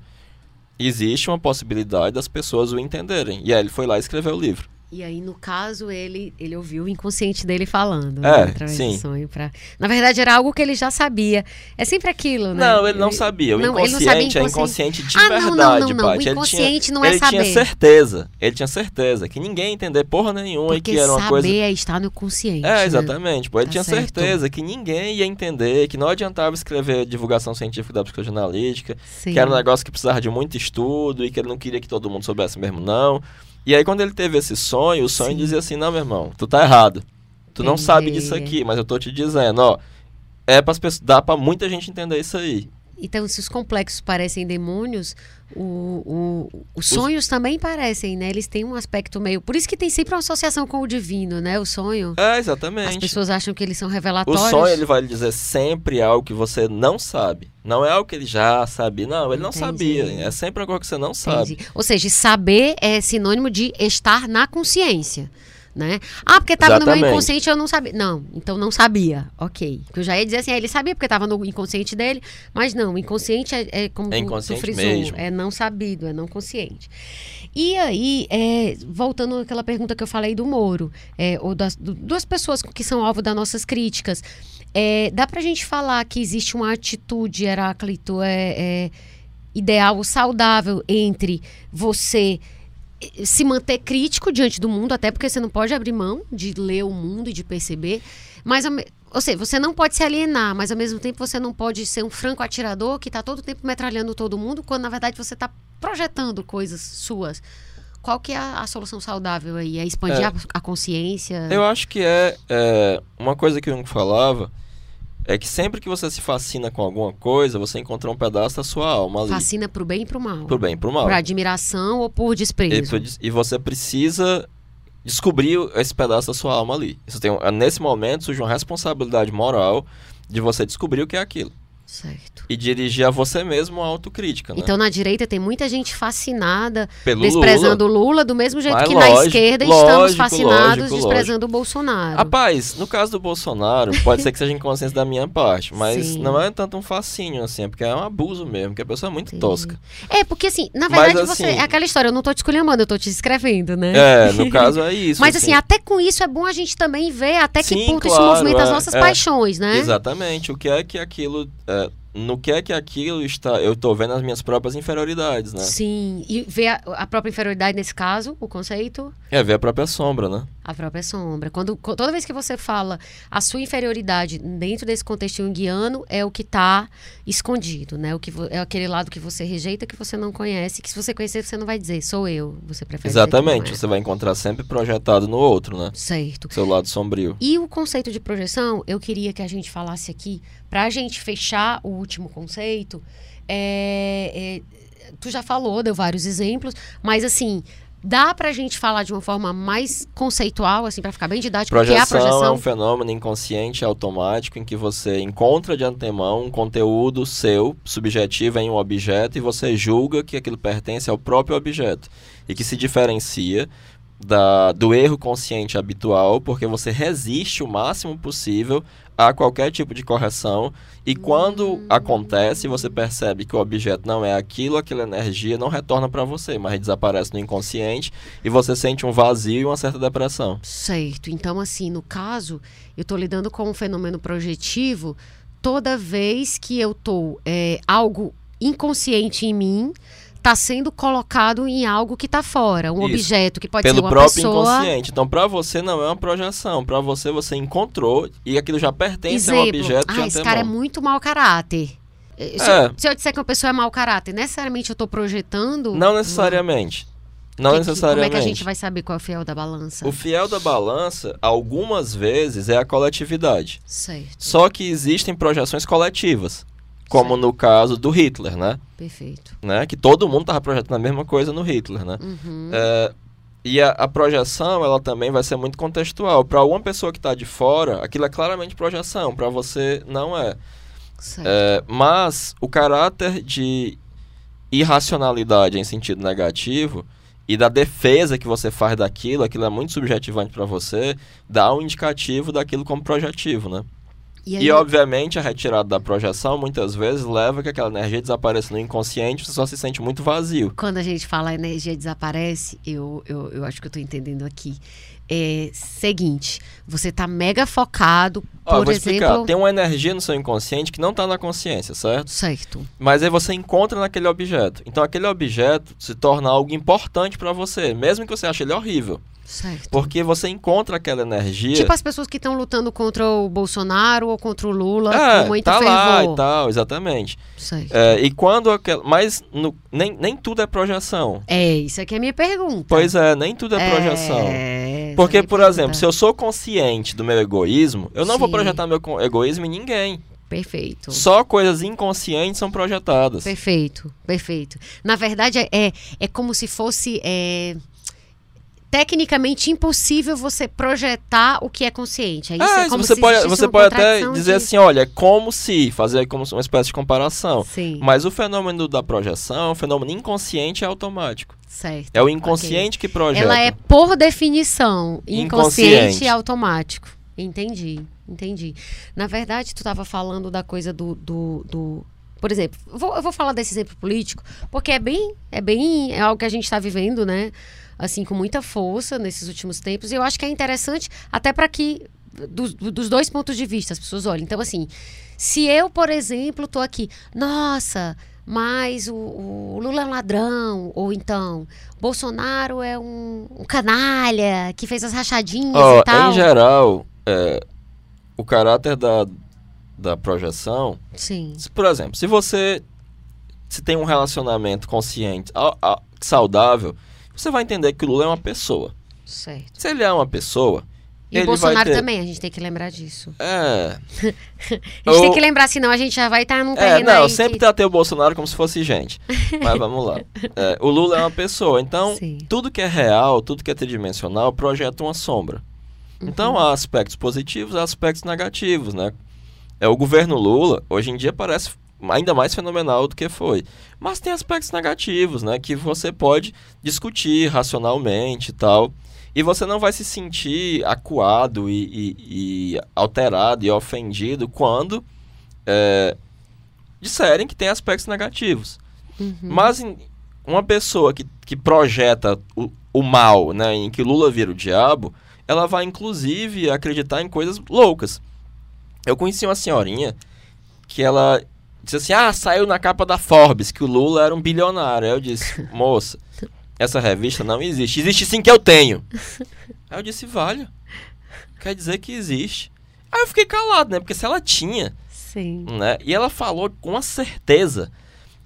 Existe uma possibilidade das pessoas o entenderem. E aí ele foi lá e escreveu o livro. E aí, no caso, ele, ele ouviu o inconsciente dele falando. É, né, através sim. do sonho pra... Na verdade, era algo que ele já sabia. É sempre aquilo, né? Não, ele não sabia. O Não, ele não inconsciente sabia é inconsciente. inconsciente de Ah, não, não, verdade, não, não. Paty. O Ele inconsciente tinha, não é ele saber. tinha certeza. Ele tinha certeza que ninguém ia entender porra nenhuma e Porque que era uma saber coisa. é estar no consciente. É, né? exatamente. Pô, ele Tá tinha certo. certeza que ninguém ia entender, que não adiantava escrever divulgação científica da psicologia analítica, Sim. que era um negócio que precisava de muito estudo e que ele não queria que todo mundo soubesse mesmo, não. E aí, quando ele teve esse sonho, o sonho Sim. dizia assim: Não, meu irmão, tu tá errado. Tu não sabe Entendi. disso aqui, mas eu tô te dizendo, ó. É pras pessoas, dá pra muita gente entender isso aí. Então, se os complexos parecem demônios, o, o- os sonhos também parecem, né? Eles têm um aspecto meio. Por isso que tem sempre uma associação com o divino, né? O sonho. É, As exatamente. pessoas acham que eles são O revelatórios. sonho ele vai lhe dizer sempre algo que você não sabe. Não é algo que ele já sabia. Não, ele não Entendi. sabia. É sempre algo que você não sabe. Entendi. Ou seja, saber é sinônimo de estar na consciência. Né? Ah, porque estava no meu inconsciente eu não sabia. Não, então não sabia. Ok. Porque eu já ia dizer assim, ah, ele sabia porque estava no inconsciente dele, mas não, o inconsciente é, é como É tu- tu inconsciente frisou, mesmo. é não sabido, é não consciente. E aí, é, voltando àquela pergunta que eu falei do Moro, é, ou das du- duas pessoas que são alvo das nossas críticas, é, dá pra gente falar que existe uma atitude, Heráclito, é, é, ideal ou saudável entre você se manter crítico diante do mundo, até porque você não pode abrir mão de ler o mundo e de perceber, mas ou seja, você não pode se alienar, mas ao mesmo tempo você não pode ser um franco atirador que está todo o tempo metralhando todo mundo, quando na verdade você está projetando coisas suas. Qual que é a, a solução saudável aí? É expandir É. a, a consciência? Eu acho que é, é, uma coisa que o Jung falava é que sempre que você se fascina com alguma coisa, você encontra um pedaço da sua alma ali. Fascina pro bem e pro mal. Pro bem e pro mal. Por admiração ou por E, desprezo. tu- e você precisa descobrir esse pedaço da sua alma ali. Isso tem, nesse momento surge uma responsabilidade moral de você descobrir o que é aquilo. Certo. E dirigir a você mesmo uma autocrítica, né? Então na direita tem muita gente fascinada, Pelo desprezando o Lula, do mesmo jeito Mas que na lógico, esquerda estamos lógico, fascinados lógico, desprezando o Bolsonaro. Rapaz, no caso do Bolsonaro, pode ser que seja inconsciência da minha parte, mas Sim. não é tanto um fascínio, assim, é porque é um abuso mesmo, porque a pessoa é muito Entendi. tosca. É, porque assim, na Mas, verdade você. assim- É aquela história, eu não tô te esculhambando, eu tô te escrevendo, né? É, no caso é isso. Mas assim, até com isso é bom a gente também ver até que Sim, ponto isso claro, movimenta as é, nossas é. paixões, né? Exatamente. O que é que aquilo. é, no que é que aquilo está. Eu tô vendo as minhas próprias inferioridades, né? Sim, e ver a, a própria inferioridade nesse caso, o conceito, É ver a própria sombra, né? A própria sombra. Quando, toda vez que você fala a sua inferioridade dentro desse contexto junguiano, é o que está escondido, né? O que é aquele lado que você rejeita, que você não conhece, que se você conhecer, você não vai dizer, sou eu. Você prefere Exatamente. é. Você vai encontrar sempre projetado no outro, né? Certo. Seu lado sombrio. E o conceito de projeção, eu queria que a gente falasse aqui, para a gente fechar o último conceito. é- é, tu já falou, deu vários exemplos, mas assim, dá pra gente falar de uma forma mais conceitual, assim, para ficar bem didático, o que é a Projeção é projeção? um fenômeno inconsciente automático em que você encontra de antemão um conteúdo seu, subjetivo em um objeto, e você julga que aquilo pertence ao próprio objeto. E que se diferencia da, do erro consciente habitual, porque você resiste o máximo possível a qualquer tipo de correção. E quando acontece, você percebe que o objeto não é aquilo, aquela energia não retorna para você, mas desaparece no inconsciente e você sente um vazio e uma certa depressão. Certo. Então, assim, no caso, eu estou lidando com um fenômeno projetivo toda vez que eu tô é, algo inconsciente em mim está sendo colocado em algo que está fora, um Isso. objeto que pode pelo ser uma próprio pessoa. inconsciente. Então, para você não é uma projeção, para você você encontrou e aquilo já pertence a um Exemplo, objeto ah, esse cara é muito mau caráter. Eh, Se, É. eu, se eu disser que uma pessoa é mau caráter, necessariamente eu estou projetando. Não necessariamente. Não que- necessariamente. Como é que a gente vai saber qual é o fiel da balança? O fiel da balança, algumas vezes, é a coletividade. Certo, Só que existem projeções coletivas, como Certo. no caso do Hitler, né? perfeito. né? Que todo mundo estava projetando a mesma coisa no Hitler, né? Uhum. É, e a, a projeção, ela também vai ser muito contextual. Para uma pessoa que está de fora, aquilo é claramente projeção. Para você, não é. É, mas o caráter de irracionalidade em sentido negativo e da defesa que você faz daquilo, aquilo é muito subjetivante para você, dá um indicativo daquilo como projetivo, né? E, E, aí, obviamente, a retirada da projeção muitas vezes leva que aquela energia desapareça no inconsciente, você só se sente muito vazio. quando a gente fala a energia desaparece, eu, eu, eu acho que eu tô entendendo aqui. É seguinte, você tá mega focado, Ó, eu por vou explicar. exemplo. Tem uma energia no seu inconsciente que não está na consciência, certo? Certo. Mas aí você encontra naquele objeto. Então aquele objeto se torna algo importante para você, mesmo que você ache ele horrível. Certo. Porque você encontra aquela energia. Tipo as pessoas que estão lutando contra o Bolsonaro ou contra o Lula é, com muito tá lá fervor. e tal, exatamente. Certo. É, e quando aquela. Mas no- nem, nem tudo é projeção. É, isso aqui é a minha pergunta. Pois é, nem tudo é projeção. É, essa Porque, por exemplo, se eu sou consciente do meu egoísmo, eu não vou Sim. projetar meu egoísmo em ninguém. Perfeito. Só coisas inconscientes são projetadas. Perfeito, perfeito. Na verdade, é, é, é como se fosse. é, tecnicamente impossível você projetar o que é consciente. É isso? Ah, é como você se pode, você pode até dizer de- assim, olha, é como se, fazer como uma espécie de comparação. Sim, Mas o fenômeno da projeção, o fenômeno inconsciente é automático. certo. É o inconsciente que projeta. Ela é, por definição, inconsciente, Inconsciente. e automático. Entendi, entendi. Na verdade, tu estava falando da coisa do. do, do- por exemplo, eu vou, eu vou falar desse exemplo político, porque é bem, é bem, é algo que a gente está vivendo, né? Assim, com muita força nesses últimos tempos. E eu acho que é interessante, até para que, dos, dos dois pontos de vista, as pessoas olhem. Então, assim, se eu, por exemplo, tô aqui, nossa, mas o, o Lula é um ladrão, ou então, Bolsonaro é um, um canalha que fez as rachadinhas Ó, e tal. em geral, é, o caráter da, da projeção, Sim, se, por exemplo, se você se tem um relacionamento consciente, a- a- saudável, você vai entender que o Lula é uma pessoa. certo. Se ele é uma pessoa, E o Bolsonaro ter, também, a gente tem que lembrar disso. É, A gente tem Eu- que lembrar, senão a gente já vai estar num É, terreno não, aí sempre que... tratei o Bolsonaro como se fosse gente. Mas vamos lá. É, o Lula é uma pessoa, então Sim. tudo que é real, tudo que é tridimensional, projeta uma sombra. Então Uhum. há aspectos positivos, há aspectos negativos, né? É, o governo Lula, hoje em dia, parece ainda mais fenomenal do que foi. Mas tem aspectos negativos, né? Que você pode discutir racionalmente e tal. E você não vai se sentir acuado e, e- e alterado e ofendido quando é, disserem que tem aspectos negativos. Uhum. Mas em- uma pessoa que, que projeta o, o mal, né, em que Lula vira o diabo, ela vai inclusive acreditar em coisas loucas. Eu conheci uma senhorinha que ela disse assim: Ah, saiu na capa da Forbes que o Lula era um bilionário. Aí eu disse: Moça, essa revista não existe. Existe sim que eu tenho. Aí eu disse: Vale. Quer dizer que existe. Aí eu fiquei calado, né? Porque se ela tinha, Sim. né? E ela falou com uma certeza.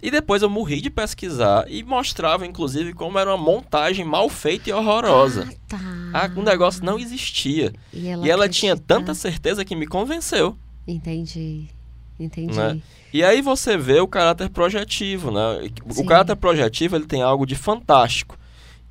E depois eu morri de pesquisar e mostrava, inclusive, como era uma montagem mal feita e horrorosa. Ah, tá. Ah, o negócio não existia. E ela, e ela tinha tanta certeza que me convenceu. Entendi. Entendi. Né? E aí você vê o caráter projetivo, né? O Sim. caráter projetivo ele tem algo de fantástico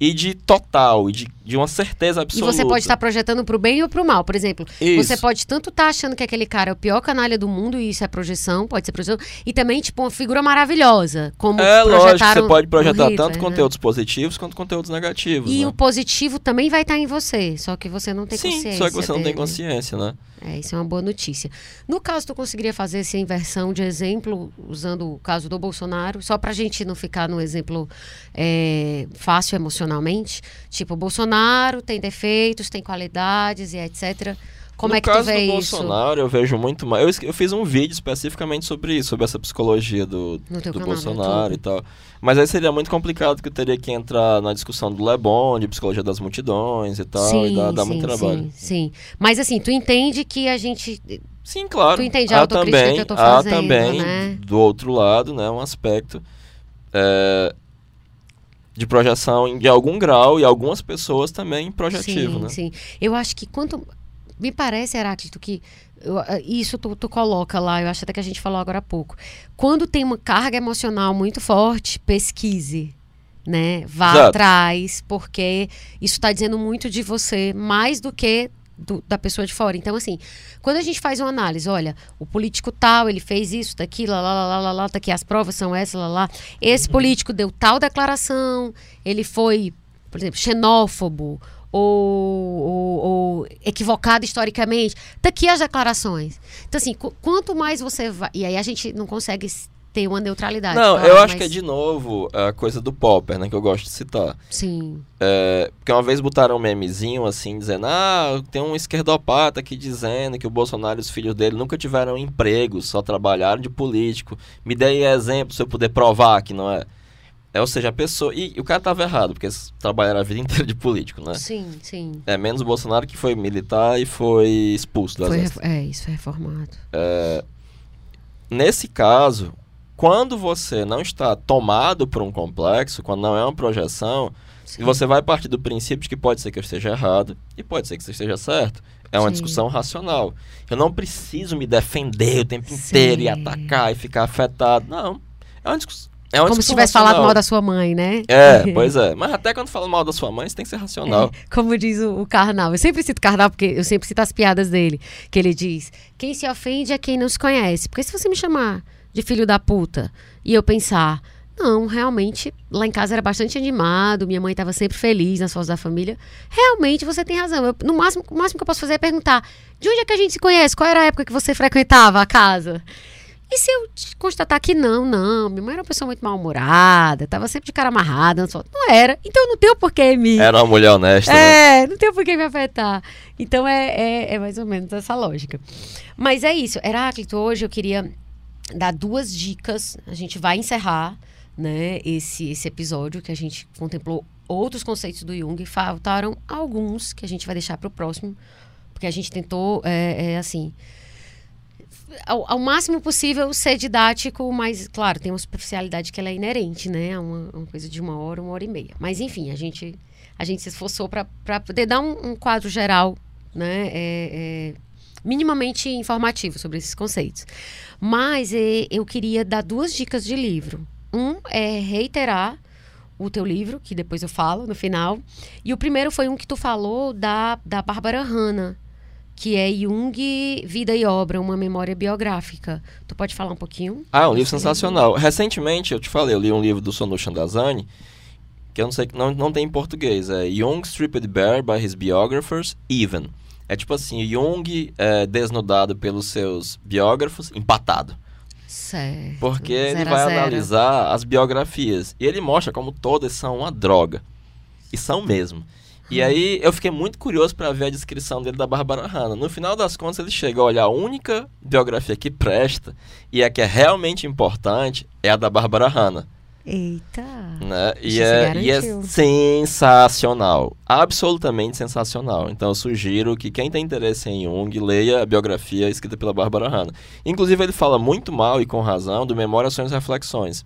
e de total e de, de uma certeza E absoluta. você pode estar projetando pro bem ou pro mal. Por exemplo, Isso. você pode tanto estar achando que aquele cara é o pior canalha do mundo, e isso é projeção, pode ser projeção, e também, tipo, uma figura maravilhosa. Como É lógico, você pode projetar Hitler, tanto né? conteúdos positivos quanto conteúdos negativos. E né? o positivo também vai estar em você, só que você não tem Sim, consciência. só que você não tem dele. consciência, né? É, isso é uma boa notícia. No caso, tu conseguiria fazer essa inversão de exemplo, usando o caso do Bolsonaro, só pra gente não ficar num exemplo é, fácil emocionalmente? Tipo, Bolsonaro tem defeitos, tem qualidades e etc. Como no é que tu caso vê do isso? Bolsonaro, eu vejo muito mais. Eu, eu fiz um vídeo especificamente sobre isso, sobre essa psicologia do, do canal Bolsonaro e tal. Mas aí seria muito complicado, que eu teria que entrar na discussão do Le Bon, de psicologia das multidões e tal, e dá, dá muito trabalho. Sim, sim. Mas assim, tu entende que a gente. Sim, claro. Tu entende a há também, que eu tô há fazendo, também, né? do outro lado, né, um aspecto é, de projeção em- algum grau e algumas pessoas também projetivo, sim, né? sim. Eu acho que quanto. Me parece, Heráclito, que eu- ah, isso tu, tu coloca lá, eu acho até que a gente falou agora há pouco. Quando tem uma carga emocional muito forte, pesquise. Né? Vá Exato. atrás, porque isso está dizendo muito de você, mais do que do- da pessoa de fora. Então, assim, quando a gente faz uma análise, olha, o político tal, ele fez isso, daqui, lá, lá, lá, lá, lá, lá, tá as provas são essas, lá, lá. Esse político deu tal declaração, ele foi, por exemplo, xenófobo, ou, ou, ou equivocada historicamente. Tá aqui as declarações. Então, assim, qu- quanto mais você vai. E aí a gente não consegue ter uma neutralidade. Não, claro, eu acho mas- que é de novo a coisa do Popper, né? Que eu gosto de citar. Sim. É, porque uma vez botaram um memezinho assim, dizendo: Ah, tem um esquerdopata aqui dizendo que o Bolsonaro e os filhos dele nunca tiveram emprego, só trabalharam de político. Me dê aí exemplo se eu puder provar que não é. É, ou seja, a pessoa. E, e o cara tava errado, porque eles trabalharam a vida inteira de político, né? Sim, sim. É menos o Bolsonaro que foi militar e foi expulso do Foi, ref- é, isso foi reformado. Nesse caso, quando você não está tomado por um complexo, quando não é uma projeção, Sim. e você vai partir do princípio de que pode ser que eu esteja errado e pode ser que você esteja certo. É uma Sim. discussão racional. Eu não preciso me defender o tempo Sim. inteiro e atacar e ficar afetado. Não. É uma discussão. É Como se tivesse falado racional. mal da sua mãe, né? É, pois é. Mas até quando fala mal da sua mãe, você tem que ser racional. Como diz o, o Karnal. Eu sempre cito Karnal porque eu sempre cito as piadas dele. Que ele diz: quem se ofende é quem não se conhece. Porque se você me chamar de filho da puta e eu pensar. Não, realmente, lá em casa era bastante animado, minha mãe estava sempre feliz nas fotos da família. Realmente você tem razão. Eu, no máximo, o máximo que eu posso fazer é perguntar: de onde é que a gente se conhece? Qual era a época que você frequentava a casa? E se eu constatar que não, não, minha mãe era uma pessoa muito mal-humorada, tava sempre de cara amarrada, fotos. não era. Então não tem o porquê me. Era uma mulher honesta. né? É, não tem por que me afetar. Então é, é, é mais ou menos essa lógica. Mas é isso. Heráclito, hoje eu queria dar duas dicas. A gente vai encerrar né, esse, esse episódio que a gente contemplou outros conceitos do Jung. Faltaram alguns que a gente vai deixar para o próximo. Porque a gente tentou, é, é, assim, ao, ao máximo possível ser didático, mas, claro, tem uma superficialidade que ela é inerente, né? Uma, uma coisa de uma hora, uma hora e meia. Mas, enfim, a gente, a gente se esforçou para poder dar um, um quadro geral, né? É, é, minimamente informativo sobre esses conceitos. Mas é, eu queria dar duas dicas de livro. Um é reiterar o teu livro, que depois eu falo no final. E o primeiro foi um que tu falou da, da Bárbara Hanna, que é Jung, Vida e Obra, uma memória biográfica. Tu pode falar um pouquinho? Ah, é um livro sensacional. Recentemente, eu te falei, eu li um livro do Sonu Chandazani, que eu não sei, não, não tem em português. É Jung Stripped Bare by His Biographers, Even. É tipo assim, Jung é desnudado pelos seus biógrafos, empatado. Certo. Porque ele Zero a vai analisar as biografias. E ele mostra como todas são uma droga. E são mesmo. E aí eu fiquei muito curioso para ver a descrição dele da Bárbara Hanna. No final das contas, ele chega a olhar a única biografia que presta e a que é realmente importante é a da Bárbara Hanna. Eita. Né? E, é, e é sensacional. Absolutamente sensacional. Então eu sugiro que quem tem interesse em Jung leia a biografia escrita pela Bárbara Hanna. Inclusive ele fala muito mal e com razão do Memória, Sonhos e Reflexões.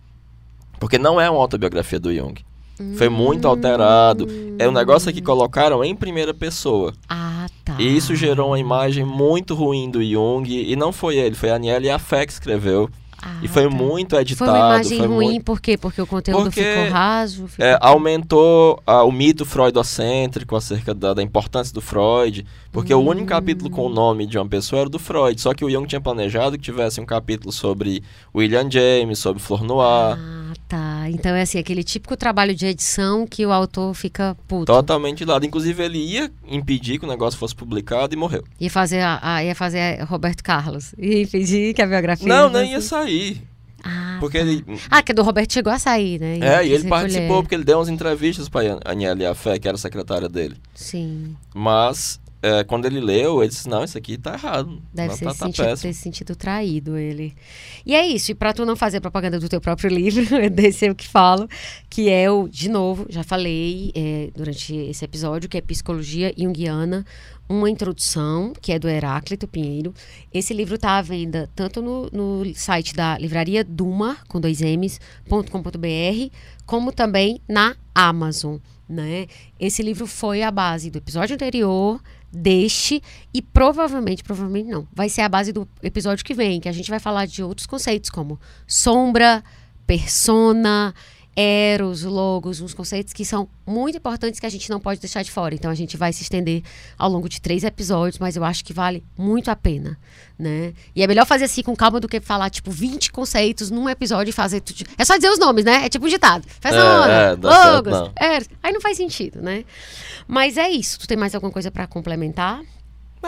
Porque não é uma autobiografia do Jung. Foi muito alterado. É um negócio que colocaram em primeira pessoa. Ah, tá. E isso gerou uma imagem muito ruim do Jung. E não foi ele, foi a Aniele Afé que escreveu. Ah, e foi tá. muito editado. Foi uma imagem foi ruim, muito- por quê? Porque o conteúdo Porque, ficou raso. Ficou... É, aumentou ah, o mito freudocêntrico acerca da, da importância do Freud, porque o único capítulo com o nome de uma pessoa era do Freud, só que o Jung tinha planejado que tivesse um capítulo sobre William James, sobre Flor Noir, Ah, tá. Então é assim, aquele típico trabalho de edição que o autor fica puto. totalmente de lado. Inclusive ele ia impedir que o negócio fosse publicado e morreu. Ia fazer a, a- ia fazer a Roberto Carlos. Ia impedir que a biografia. Não, nem ia sair, Ah, porque tá. ele... Ah, que do Roberto chegou a sair, né? É, e ele participou porque ele deu umas entrevistas para Aniele Afé, que era a secretária dele. Sim. Mas é, quando ele leu, ele disse, não, isso aqui tá errado. Deve não, ser tá, tá sentido, péssimo. ter se sentido traído ele. E é isso. E pra tu não fazer propaganda do teu próprio livro, desse eu que falo, que é o, de novo, já falei é, durante esse episódio, que é Psicologia Junguiana, uma introdução, que é do Heráclito Pinheiro. Esse livro está à venda tanto no, no site da livraria Duma, com dois M's, .com.br, como também na Amazon. Né? Esse livro foi a base do episódio anterior, deste e provavelmente, provavelmente não, vai ser a base do episódio que vem, que a gente vai falar de outros conceitos como sombra, persona, eros, logos, uns conceitos que são muito importantes que a gente não pode deixar de fora. Então a gente vai se estender ao longo de três episódios, mas eu acho que vale muito a pena, né? E é melhor fazer assim com calma do que falar, tipo, 20 conceitos num episódio e fazer tudo. É só dizer os nomes, né? É tipo um ditado. Faz É, nome, é, certo, logos, não. eros. Aí não faz sentido, né? Mas é isso. Tu tem mais alguma coisa pra complementar?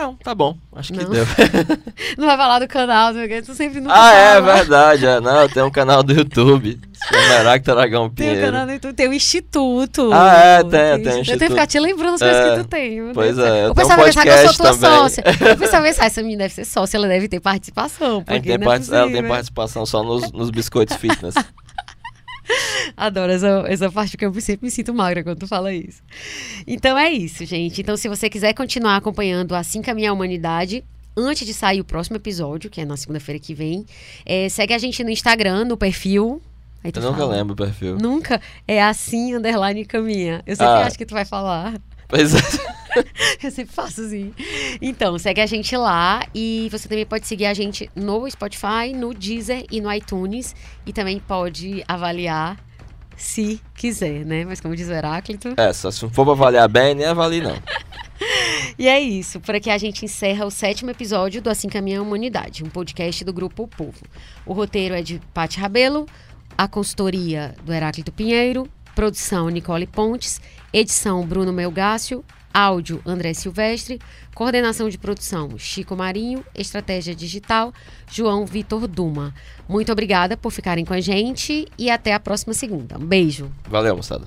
Não, tá bom. Acho que Não? deu. Não vai falar do canal, porque tu sempre não ah, é fala. verdade. É, não, tem um canal do YouTube. Semeracto Aragão Tem o Pinheiro. canal no YouTube, tem o Instituto. Ah, é, tem, tem o Eu tenho que Instituto. ficar te lembrando as É, coisas que tu tem. pois Deus do é, eu O tenho um pensar que eu sou podcast tua também. sócia. Pessoal vai pensar, essa menina deve ser sócia, ela deve ter participação. Porque tem, é partic- ela tem participação só nos, nos biscoitos fitness. Adoro essa, essa parte porque eu sempre me sinto magra quando tu fala isso. Então é isso, gente. Então, se você quiser continuar acompanhando Assim Caminha a Humanidade, antes de sair o próximo episódio, que é na segunda-feira que vem, é, segue a gente no Instagram, no perfil. Eu nunca fala. lembro o perfil. Nunca é assim, underline caminha. Eu sempre Ah. acho que tu vai falar. Pois é. Eu sempre faço assim. Então, segue a gente lá e você também pode seguir a gente no Spotify, no Deezer e no iTunes. E também pode avaliar se quiser, né? Mas como diz o Heráclito. É, só se for pra avaliar bem, nem avalie não. E é isso. Por aqui a gente encerra o sétimo episódio do Assim Caminha a Humanidade, um podcast do Grupo O Povo. O roteiro é de Paty Rabelo, a consultoria do Heráclito Pinheiro, produção Nicole Pontes, edição Bruno Melgácio, áudio André Silvestre, coordenação de produção Chico Marinho, estratégia digital João Vitor Duma. Muito obrigada por ficarem com a gente e até a próxima segunda. Um beijo. Valeu, moçada.